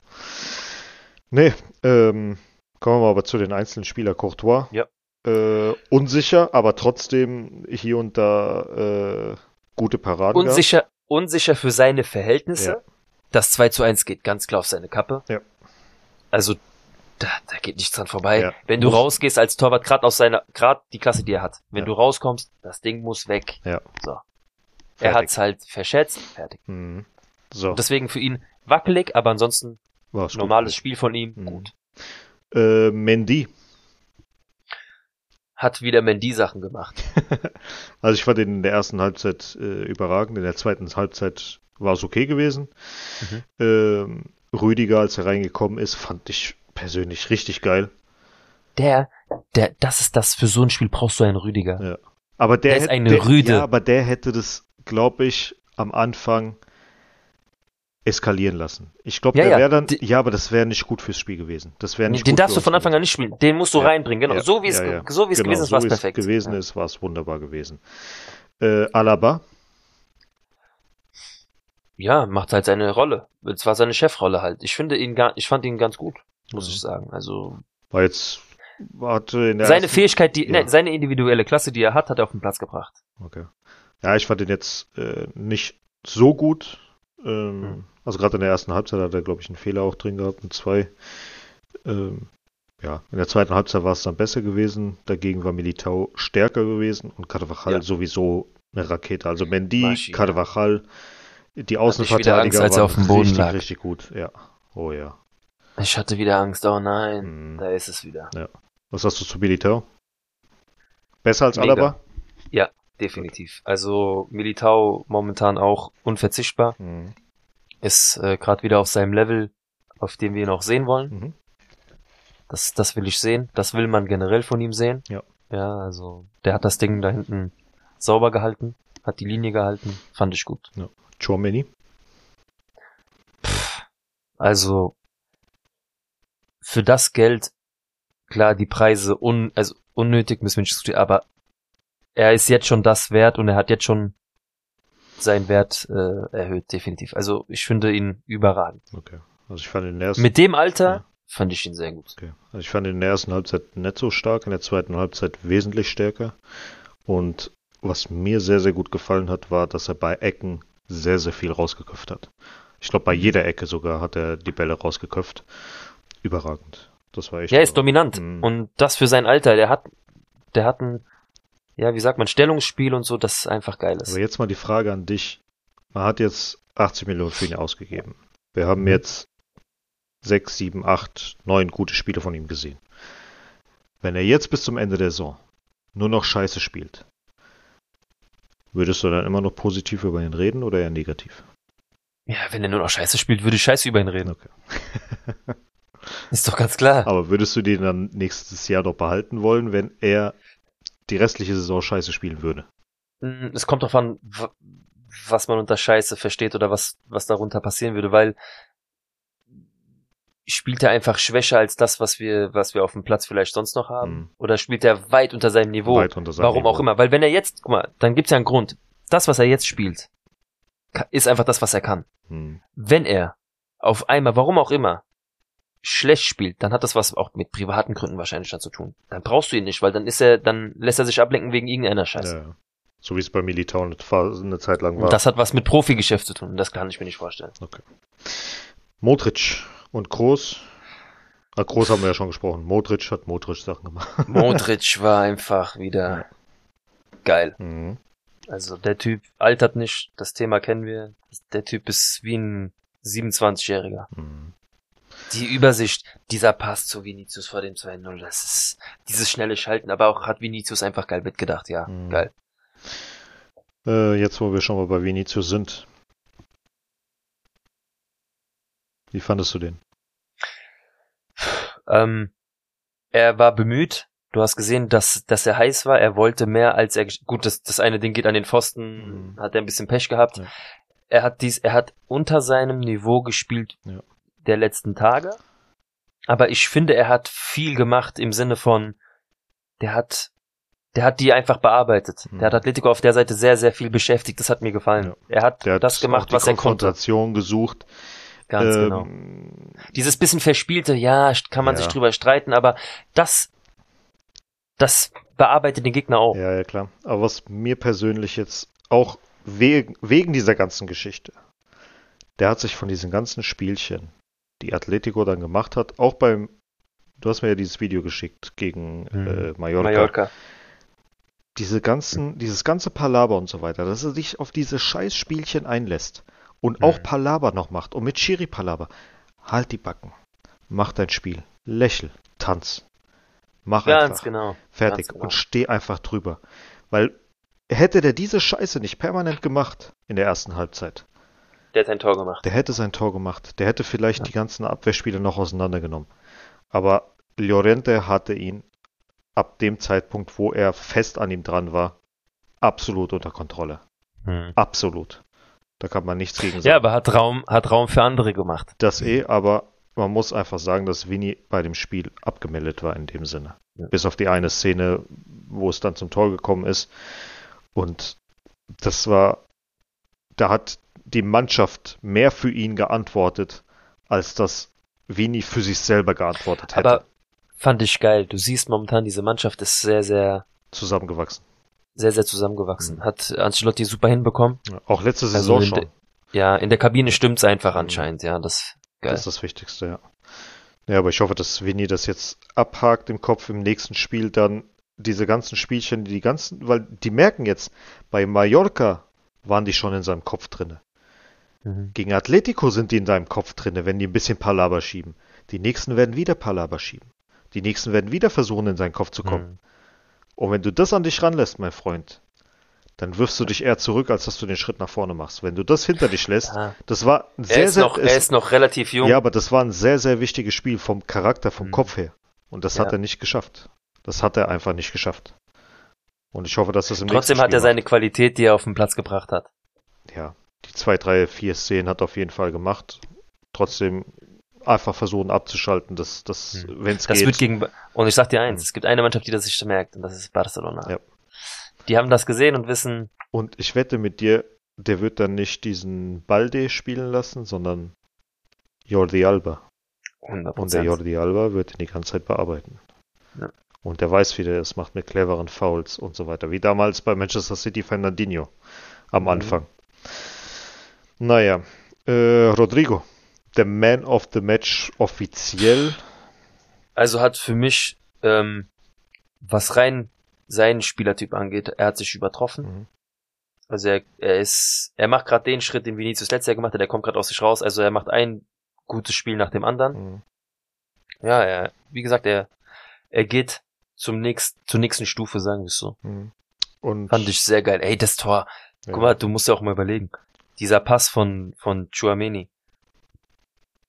Nee, ähm, kommen wir aber zu den einzelnen Spielern. Courtois. Ja. Äh, unsicher, aber trotzdem hier und da äh, gute Paraden. unsicher, unsicher für seine Verhältnisse. Ja. Das 2 zu 1 geht ganz klar auf seine Kappe. Ja. Also, da, da geht nichts dran vorbei. Ja. Wenn du rausgehst als Torwart, gerade aus seiner, gerade die Klasse, die er hat. Wenn Ja. du rauskommst, das Ding muss weg. Ja. So. Er Fertig. hat's halt verschätzt, fertig. Mhm. So, Und deswegen für ihn wackelig, aber ansonsten war's gut. normales Spiel von ihm, Mhm. gut. Äh, Mendy. Hat wieder Mendy-Sachen gemacht. (laughs) Also ich fand ihn in der ersten Halbzeit äh, überragend. In der zweiten Halbzeit war es okay gewesen. Mhm. Ähm, Rüdiger, als er reingekommen ist, fand ich persönlich richtig geil. Der, der, das ist das, für so ein Spiel brauchst du einen Rüdiger. Aber der, Der ist hätte- eine der, Rüde. Ja, aber der hätte das, glaube ich, am Anfang eskalieren lassen. Ich glaube, Ja, der ja, wäre dann, ja, aber das wäre nicht gut fürs Spiel gewesen. Das wäre nicht Den gut darfst du von Anfang an nicht spielen. Den musst du Ja, reinbringen. Genau. So wie es, so wie es Genau, gewesen ist, so war es wie perfekt. gewesen ist, war es wunderbar gewesen. Äh, Alaba, ja, macht halt seine Rolle. Es war seine Chefrolle halt. Ich finde ihn gar, ich fand ihn ganz gut, muss ich sagen. Also war jetzt, hatte in der seine ersten- Fähigkeit, die, nein, seine individuelle Klasse, die er hat, hat er auf den Platz gebracht. Okay. Ja, ich fand ihn jetzt äh, nicht so gut. Ähm, Hm. Also gerade in der ersten Halbzeit hat er, glaube ich, einen Fehler auch drin gehabt, und zwei. Ähm, ja, in der zweiten Halbzeit war es dann besser gewesen. Dagegen war Militao stärker gewesen und Carvajal Ja. sowieso eine Rakete. Also Mendy, Maschine. Carvajal, die Außenverteidiger Angst, als er waren auf dem Boden richtig, lag. richtig gut. Ja. Oh ja. Ich hatte wieder Angst. Oh nein, Mhm. da ist es wieder. Was hast du zu Militao? Besser als Mega. Alaba? Definitiv. Also Militao momentan auch unverzichtbar. Mhm. Ist äh, gerade wieder auf seinem Level, auf dem wir ihn auch sehen wollen. Mhm. Das, das will ich sehen. Das will man generell von ihm sehen. Ja. Ja, also der hat das Ding da hinten sauber gehalten, hat die Linie gehalten, fand ich gut. Chouameni? Also für das Geld, klar, die Preise un, also unnötig müssen wir nicht diskutieren, aber er ist jetzt schon das wert und er hat jetzt schon seinen Wert äh, erhöht, definitiv. Also ich finde ihn überragend. Okay. Also ich fand ihn in der ersten Mit dem Alter Ja. fand ich ihn sehr gut. Okay. Also ich fand ihn in der ersten Halbzeit nicht so stark, in der zweiten Halbzeit wesentlich stärker. Und was mir sehr, sehr gut gefallen hat, war, dass er bei Ecken sehr, sehr viel rausgeköpft hat. Ich glaube, bei jeder Ecke sogar hat er die Bälle rausgeköpft. Überragend. Das war echt. Ja, er ist dominant. Mhm. Und das für sein Alter, der hat, der hat ein, ja, wie sagt man, Stellungsspiel und so, das einfach geil ist. Aber jetzt mal die Frage an dich. Man hat jetzt 80 Millionen für ihn ausgegeben. Wir haben jetzt 6, 7, 8, 9 gute Spiele von ihm gesehen. Wenn er jetzt bis zum Ende der Saison nur noch Scheiße spielt, würdest du dann immer noch positiv über ihn reden oder eher negativ? Ja, wenn er nur noch Scheiße spielt, würde ich Scheiße über ihn reden. Okay. (laughs) Ist doch ganz klar. Aber würdest du den dann nächstes Jahr noch behalten wollen, wenn er die restliche Saison Scheiße spielen würde? Mm, Es kommt drauf an, was man unter Scheiße versteht oder was, was darunter passieren würde, weil spielt er einfach schwächer als das, was wir, was wir auf dem Platz vielleicht sonst noch haben? Mhm. Oder spielt er weit unter seinem Niveau? Weit unter seinem Warum Niveau. auch immer. Weil wenn er jetzt, guck mal, dann gibt's ja einen Grund. Das, was er jetzt spielt, ist einfach das, was er kann. Hm. Wenn er auf einmal, warum auch immer, schlecht spielt, dann hat das was auch mit privaten Gründen wahrscheinlich dann zu tun. Dann brauchst du ihn nicht, weil dann ist er, dann lässt er sich ablenken wegen irgendeiner Scheiße. Ja. So wie es bei Militao eine, Zeit lang war. Und das hat was mit Profigeschäft zu tun. Das kann ich mir nicht vorstellen. Okay. Modric und Groß. Ah, Groß haben wir ja schon gesprochen. Modric hat Modric Sachen gemacht. (laughs) Modric war einfach wieder geil. Mhm. Also der Typ altert nicht, das Thema kennen wir. Der Typ ist wie ein 27-Jähriger. Mhm. Die Übersicht, dieser Pass zu Vinicius vor dem 2-0, das ist dieses schnelle Schalten, aber auch hat Vinicius einfach geil mitgedacht, ja, Mhm. geil. Äh, jetzt, wo wir schon mal bei Vinicius sind. Wie fandest du den? Ähm, er war bemüht. Du hast gesehen, dass, dass er heiß war. Er wollte mehr als er, gut, das, das eine Ding geht an den Pfosten, Mhm. hat er ein bisschen Pech gehabt. Ja. Er hat dies, er hat unter seinem Niveau gespielt Ja. Der letzten Tage. Aber ich finde, er hat viel gemacht im Sinne von, der hat, der hat die einfach bearbeitet. Mhm. Der hat Atletico auf der Seite sehr, sehr viel beschäftigt. Das hat mir gefallen. Ja. Er hat hat das gemacht, was er konnte. Konfrontation gesucht. Ganz Ähm, genau. Dieses bisschen verspielte, ja, kann man Ja. sich drüber streiten, aber das, das bearbeitet den Gegner auch. Ja, ja, klar. Aber was mir persönlich jetzt auch wegen, wegen dieser ganzen Geschichte, der hat sich von diesen ganzen Spielchen, die Atletico dann gemacht hat, auch beim, du hast mir ja dieses Video geschickt gegen Mhm. äh, Mallorca, Mallorca. diese ganzen, dieses ganze Palaber und so weiter, dass er sich auf diese scheiß Spielchen einlässt und auch Mhm. Palaber noch macht und mit Chiri Palaber. Halt die Backen. Mach dein Spiel. Lächel. Tanz. Mach Ganz einfach. genau. Fertig. Ganz genau. Und steh einfach drüber. Weil hätte der diese Scheiße nicht permanent gemacht in der ersten Halbzeit, Der hat ein Tor gemacht. der hätte sein Tor gemacht. Der hätte vielleicht Ja. die ganzen Abwehrspiele noch auseinandergenommen. Aber Llorente hatte ihn ab dem Zeitpunkt, wo er fest an ihm dran war, absolut unter Kontrolle. Hm. Absolut. Da kann man nichts gegen sagen. Ja, aber hat Raum, hat Raum für andere gemacht. Das eh, aber man muss einfach sagen, dass Vini bei dem Spiel abgemeldet war in dem Sinne. Ja. Bis auf die eine Szene, wo es dann zum Tor gekommen ist. Und das war, da hat die Mannschaft mehr für ihn geantwortet, als dass Vini für sich selber geantwortet hätte. Aber fand ich geil. Du siehst momentan, diese Mannschaft ist sehr, sehr, zusammengewachsen. sehr, sehr zusammengewachsen. Hat Ancelotti super hinbekommen. Ja, Auch letzte Also Saison in schon. de- Ja, in der Kabine stimmt's einfach anscheinend, ja, das geil. Das ist das Wichtigste, ja. Ja, aber ich hoffe, dass Vinny das jetzt abhakt im Kopf im nächsten Spiel dann diese ganzen Spielchen, die ganzen, weil die merken jetzt, bei Mallorca waren die schon in seinem Kopf drinne. Mhm. Gegen Atletico sind die in deinem Kopf drinne, wenn die ein bisschen Palaber schieben. Die nächsten werden wieder Palaber schieben. Die nächsten werden wieder versuchen, in seinen Kopf zu kommen. Mhm. Und wenn du das an dich ranlässt, mein Freund, dann wirfst du dich eher zurück, als dass du den Schritt nach vorne machst. Wenn du das hinter dich lässt, Ja. das war ein Er, sehr, ist sehr, noch, er ist noch relativ jung. ja, aber das war ein sehr, sehr wichtiges Spiel vom Charakter, vom Mhm. Kopf her. Und das hat Ja. er nicht geschafft. Das hat er einfach nicht geschafft. Und ich hoffe, dass das im Trotzdem nächsten hat er Spiel seine Qualität, die er auf den Platz gebracht hat. Ja, die zwei, drei, vier Szenen hat er auf jeden Fall gemacht. Trotzdem einfach versuchen abzuschalten, dass, dass Mhm. wenn es Das geht. wird gegen, und ich sag dir eins, Mhm. es gibt eine Mannschaft, die das sich merkt, und das ist Barcelona. Ja. Die haben das gesehen und wissen, und ich wette mit dir, der wird dann nicht diesen Balde spielen lassen, sondern Jordi Alba. 100 Und der Jordi Alba wird ihn die ganze Zeit bearbeiten. Ja. Und der weiß, wie der es macht mit cleveren Fouls und so weiter. Wie damals bei Manchester City Fernandinho am Mhm. Naja, äh, Rodrigo, der Man of the Match offiziell. Also hat für mich, ähm, was rein seinen Spielertyp angeht, er hat sich übertroffen. Mhm. Also er, er ist, er macht gerade den Schritt, den Vinicius letztes Jahr gemacht hat, er kommt gerade aus sich raus. Also er macht ein gutes Spiel nach dem anderen. Mhm. Ja, er, wie gesagt, er, er geht zum nächsten, zur nächsten Stufe, sagen wir es so. Mhm. Und Fand ich sehr geil. Ey, das Tor. ja. Guck mal, du musst ja auch mal überlegen. Dieser Pass von, von Chouameni.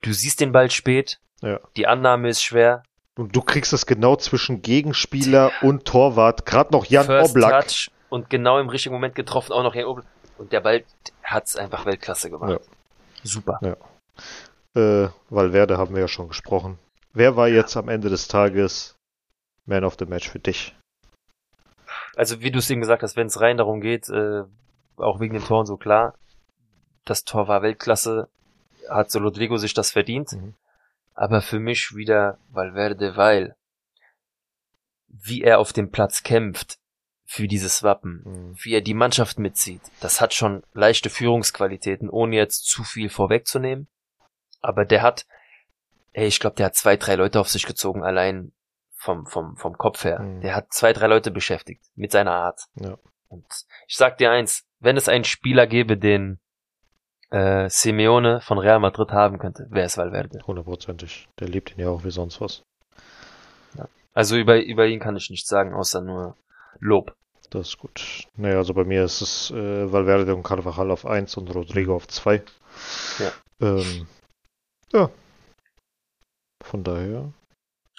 Du siehst den Ball spät. Ja. Die Annahme ist schwer. Und du kriegst es genau zwischen Gegenspieler und Torwart. Gerade noch Jan First Oblak. Touch und genau im richtigen Moment getroffen, auch noch Jan Oblak. Und der Ball hat's einfach Weltklasse gemacht. Ja. Super. Äh, Valverde haben wir ja schon gesprochen. Wer war jetzt am Ende des Tages Man of the Match für dich? Also wie du es eben gesagt hast, wenn es rein darum geht, äh, auch wegen den Toren so klar, das Tor war Weltklasse, hat so Rodrigo sich das verdient. Mhm. Aber für mich wieder Valverde, weil wie er auf dem Platz kämpft für dieses Wappen, Mhm. wie er die Mannschaft mitzieht, das hat schon leichte Führungsqualitäten, ohne jetzt zu viel vorwegzunehmen. Aber der hat, ey, ich glaube, der hat zwei, drei Leute auf sich gezogen, allein vom, vom, vom Kopf her. Mhm. Der hat zwei, drei Leute beschäftigt, mit seiner Art. Ja. Und ich sag dir eins, wenn es einen Spieler gäbe, den äh, Simeone von Real Madrid haben könnte, wäre es Valverde. Hundertprozentig. Der liebt ihn ja auch wie sonst was. Also über, über ihn kann ich nichts sagen, außer nur Lob. Das ist gut. Naja, also bei mir ist es äh, Valverde und Carvajal auf 1 und Rodrigo auf 2. Ja. Ähm, ja. Von daher.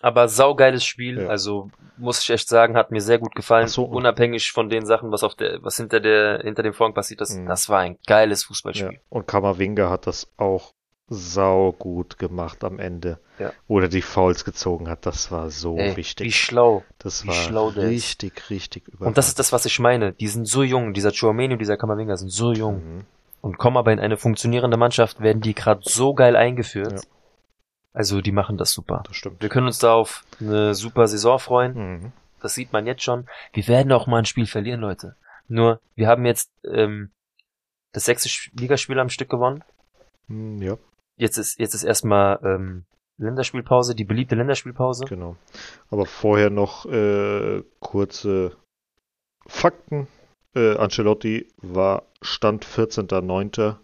Aber saugeiles Spiel, Ja. also muss ich echt sagen, hat mir sehr gut gefallen. So. Unabhängig von den Sachen, was auf der, was hinter der, hinter dem Vorhang passiert ist. Mhm. Das war ein geiles Ja. Fußballspiel. Und Kamavinga hat das auch sau gut gemacht am Ende. Ja. Wo er die Fouls gezogen hat. Das war so Ey, wichtig. wie schlau. das wie war schlau der ist. richtig, richtig überragend. Und das ist das, was ich meine. Die sind so jung, dieser Chouameni und dieser Kamavinga sind so jung. Mhm. Und kommen aber in eine funktionierende Mannschaft, werden die gerade so geil eingeführt. Ja. Also die machen das super. Das stimmt. Wir können uns da auf eine super Saison freuen. Mhm. Das sieht man jetzt schon. Wir werden auch mal ein Spiel verlieren, Leute. Nur, wir haben jetzt ähm, das sechste Ligaspiel am Stück gewonnen. Mhm, Ja, Jetzt ist jetzt ist erstmal ähm, Länderspielpause, die beliebte Länderspielpause. genau. Aber vorher noch äh, kurze Fakten. Äh, Ancelotti war Stand 14.09.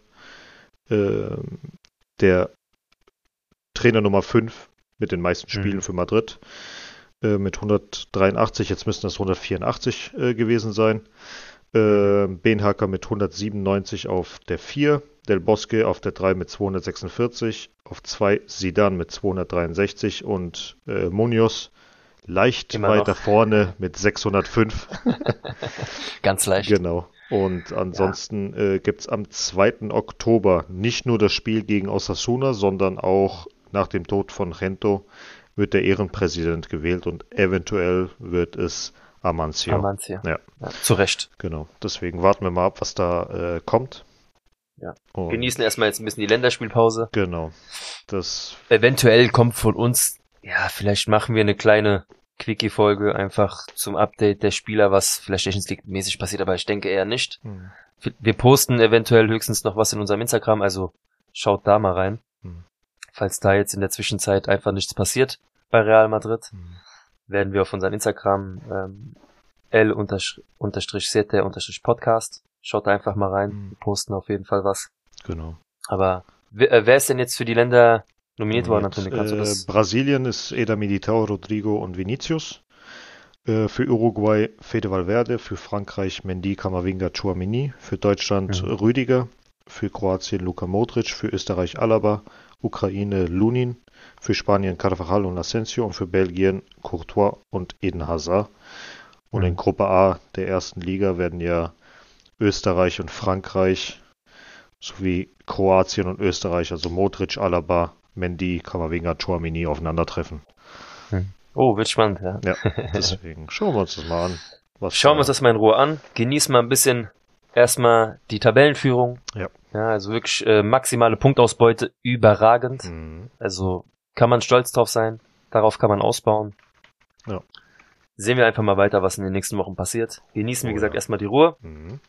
ähm, der Trainer Nummer 5 mit den meisten Spielen Mhm. für Madrid äh, mit 183, jetzt müssten das 184 äh, gewesen sein. Äh, Benhacker mit 197 auf der 4, Del Bosque auf der 3 mit 246, auf 2 Sidan mit 263 und äh, Munoz leicht Immer noch. weiter vorne mit 605. (laughs) Ganz leicht. Genau. Und ansonsten ja. äh, gibt es am 2. Oktober nicht nur das Spiel gegen Osasuna, sondern auch nach dem Tod von Gento wird der Ehrenpräsident gewählt und eventuell wird es Amancio. Amancio. Ja. ja. Zu Recht. Genau. Deswegen warten wir mal ab, was da äh, kommt. Ja. Und Genießen erstmal jetzt ein bisschen die Länderspielpause. Genau. Das Eventuell kommt von uns, ja, vielleicht machen wir eine kleine Quickie-Folge einfach zum Update der Spieler, was vielleicht Nations League-mäßig passiert, aber ich denke eher nicht. Hm. Wir posten eventuell höchstens noch was in unserem Instagram, also schaut da mal rein. Hm. Falls da jetzt in der Zwischenzeit einfach nichts passiert bei Real Madrid, hm. werden wir auf unseren Instagram ähm, l-7-podcast. Schaut einfach mal rein. Hm. Wir posten auf jeden Fall was. Genau. Aber wer, äh, wer ist denn jetzt für die Länder nominiert worden, Antonio? Kannst du das? Äh, Brasilien ist Eda Militao, Rodrigo und Vinicius. Äh, für Uruguay Fede Valverde, für Frankreich Mendy, Kamavinga, Chouamini, für Deutschland mhm. Rüdiger, für Kroatien Luka Modric, für Österreich Alaba, Ukraine Lunin, für Spanien Carvajal und Asensio und für Belgien Courtois und Eden Hazard. Und mhm. in Gruppe A der ersten Liga werden ja Österreich und Frankreich sowie Kroatien und Österreich, also Modric, Alaba, Mendy, Kamavinga, Chouamini aufeinandertreffen. Hm. Oh, wird spannend, ja. Ja, deswegen schauen wir uns das mal an. schauen wir uns das mal in Ruhe an. Genießen mal ein bisschen erstmal die Tabellenführung. Ja. Ja, also wirklich äh, maximale Punktausbeute, überragend. Mhm. Also kann man stolz drauf sein. Darauf kann man ausbauen. Ja. Sehen wir einfach mal weiter, was in den nächsten Wochen passiert. Genießen, wie oh, gesagt, ja. erstmal die Ruhe. Mhm.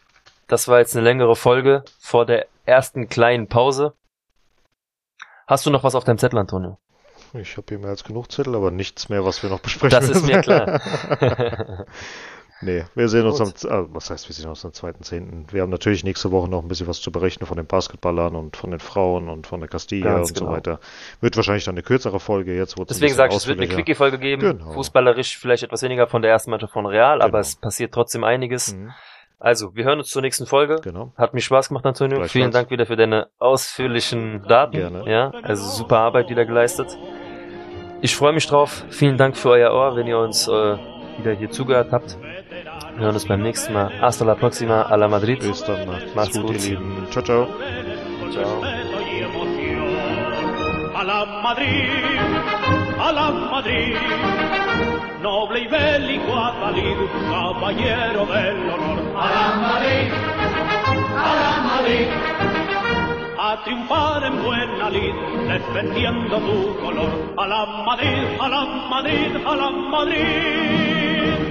Das war jetzt eine längere Folge vor der ersten kleinen Pause. Hast du noch was auf deinem Zettel, Antonio? Ich habe hier mehr als genug Zettel, aber nichts mehr, was wir noch besprechen Das ist mir klar. (laughs) (laughs) nee, wir sehen uns Gut. am, äh, was heißt, wir sehen uns am 2.10. Wir haben natürlich nächste Woche noch ein bisschen was zu berichten von den Basketballern und von den Frauen und von der Castilla Ganz und genau. so weiter. Wird wahrscheinlich dann eine kürzere Folge jetzt. Deswegen sage ich, es wird eine Quickie-Folge geben. Genau. Fußballerisch vielleicht etwas weniger von der ersten Mannschaft von Real, genau. aber es passiert trotzdem einiges. Mhm. Also, wir hören uns zur nächsten Folge. Genau. Hat mir Spaß gemacht, Antonio. Vielen Dank wieder für deine ausführlichen Daten. Gerne. Ja, also super Arbeit wieder geleistet. Ich freue mich drauf. Vielen Dank für euer Ohr, wenn ihr uns äh, wieder hier zugehört habt. Wir hören uns beim nächsten Mal. Hasta la próxima, a la Madrid. Bis dann. Macht's, gut, gut, ihr Lieben. Ciao, ciao. Ciao. A la Madrid, a la Madrid. noble y bélico Atalid, caballero del honor. A la Madrid, a la Madrid, a triunfar en buena lid, defendiendo tu color. A la Madrid, a la Madrid, a la Madrid.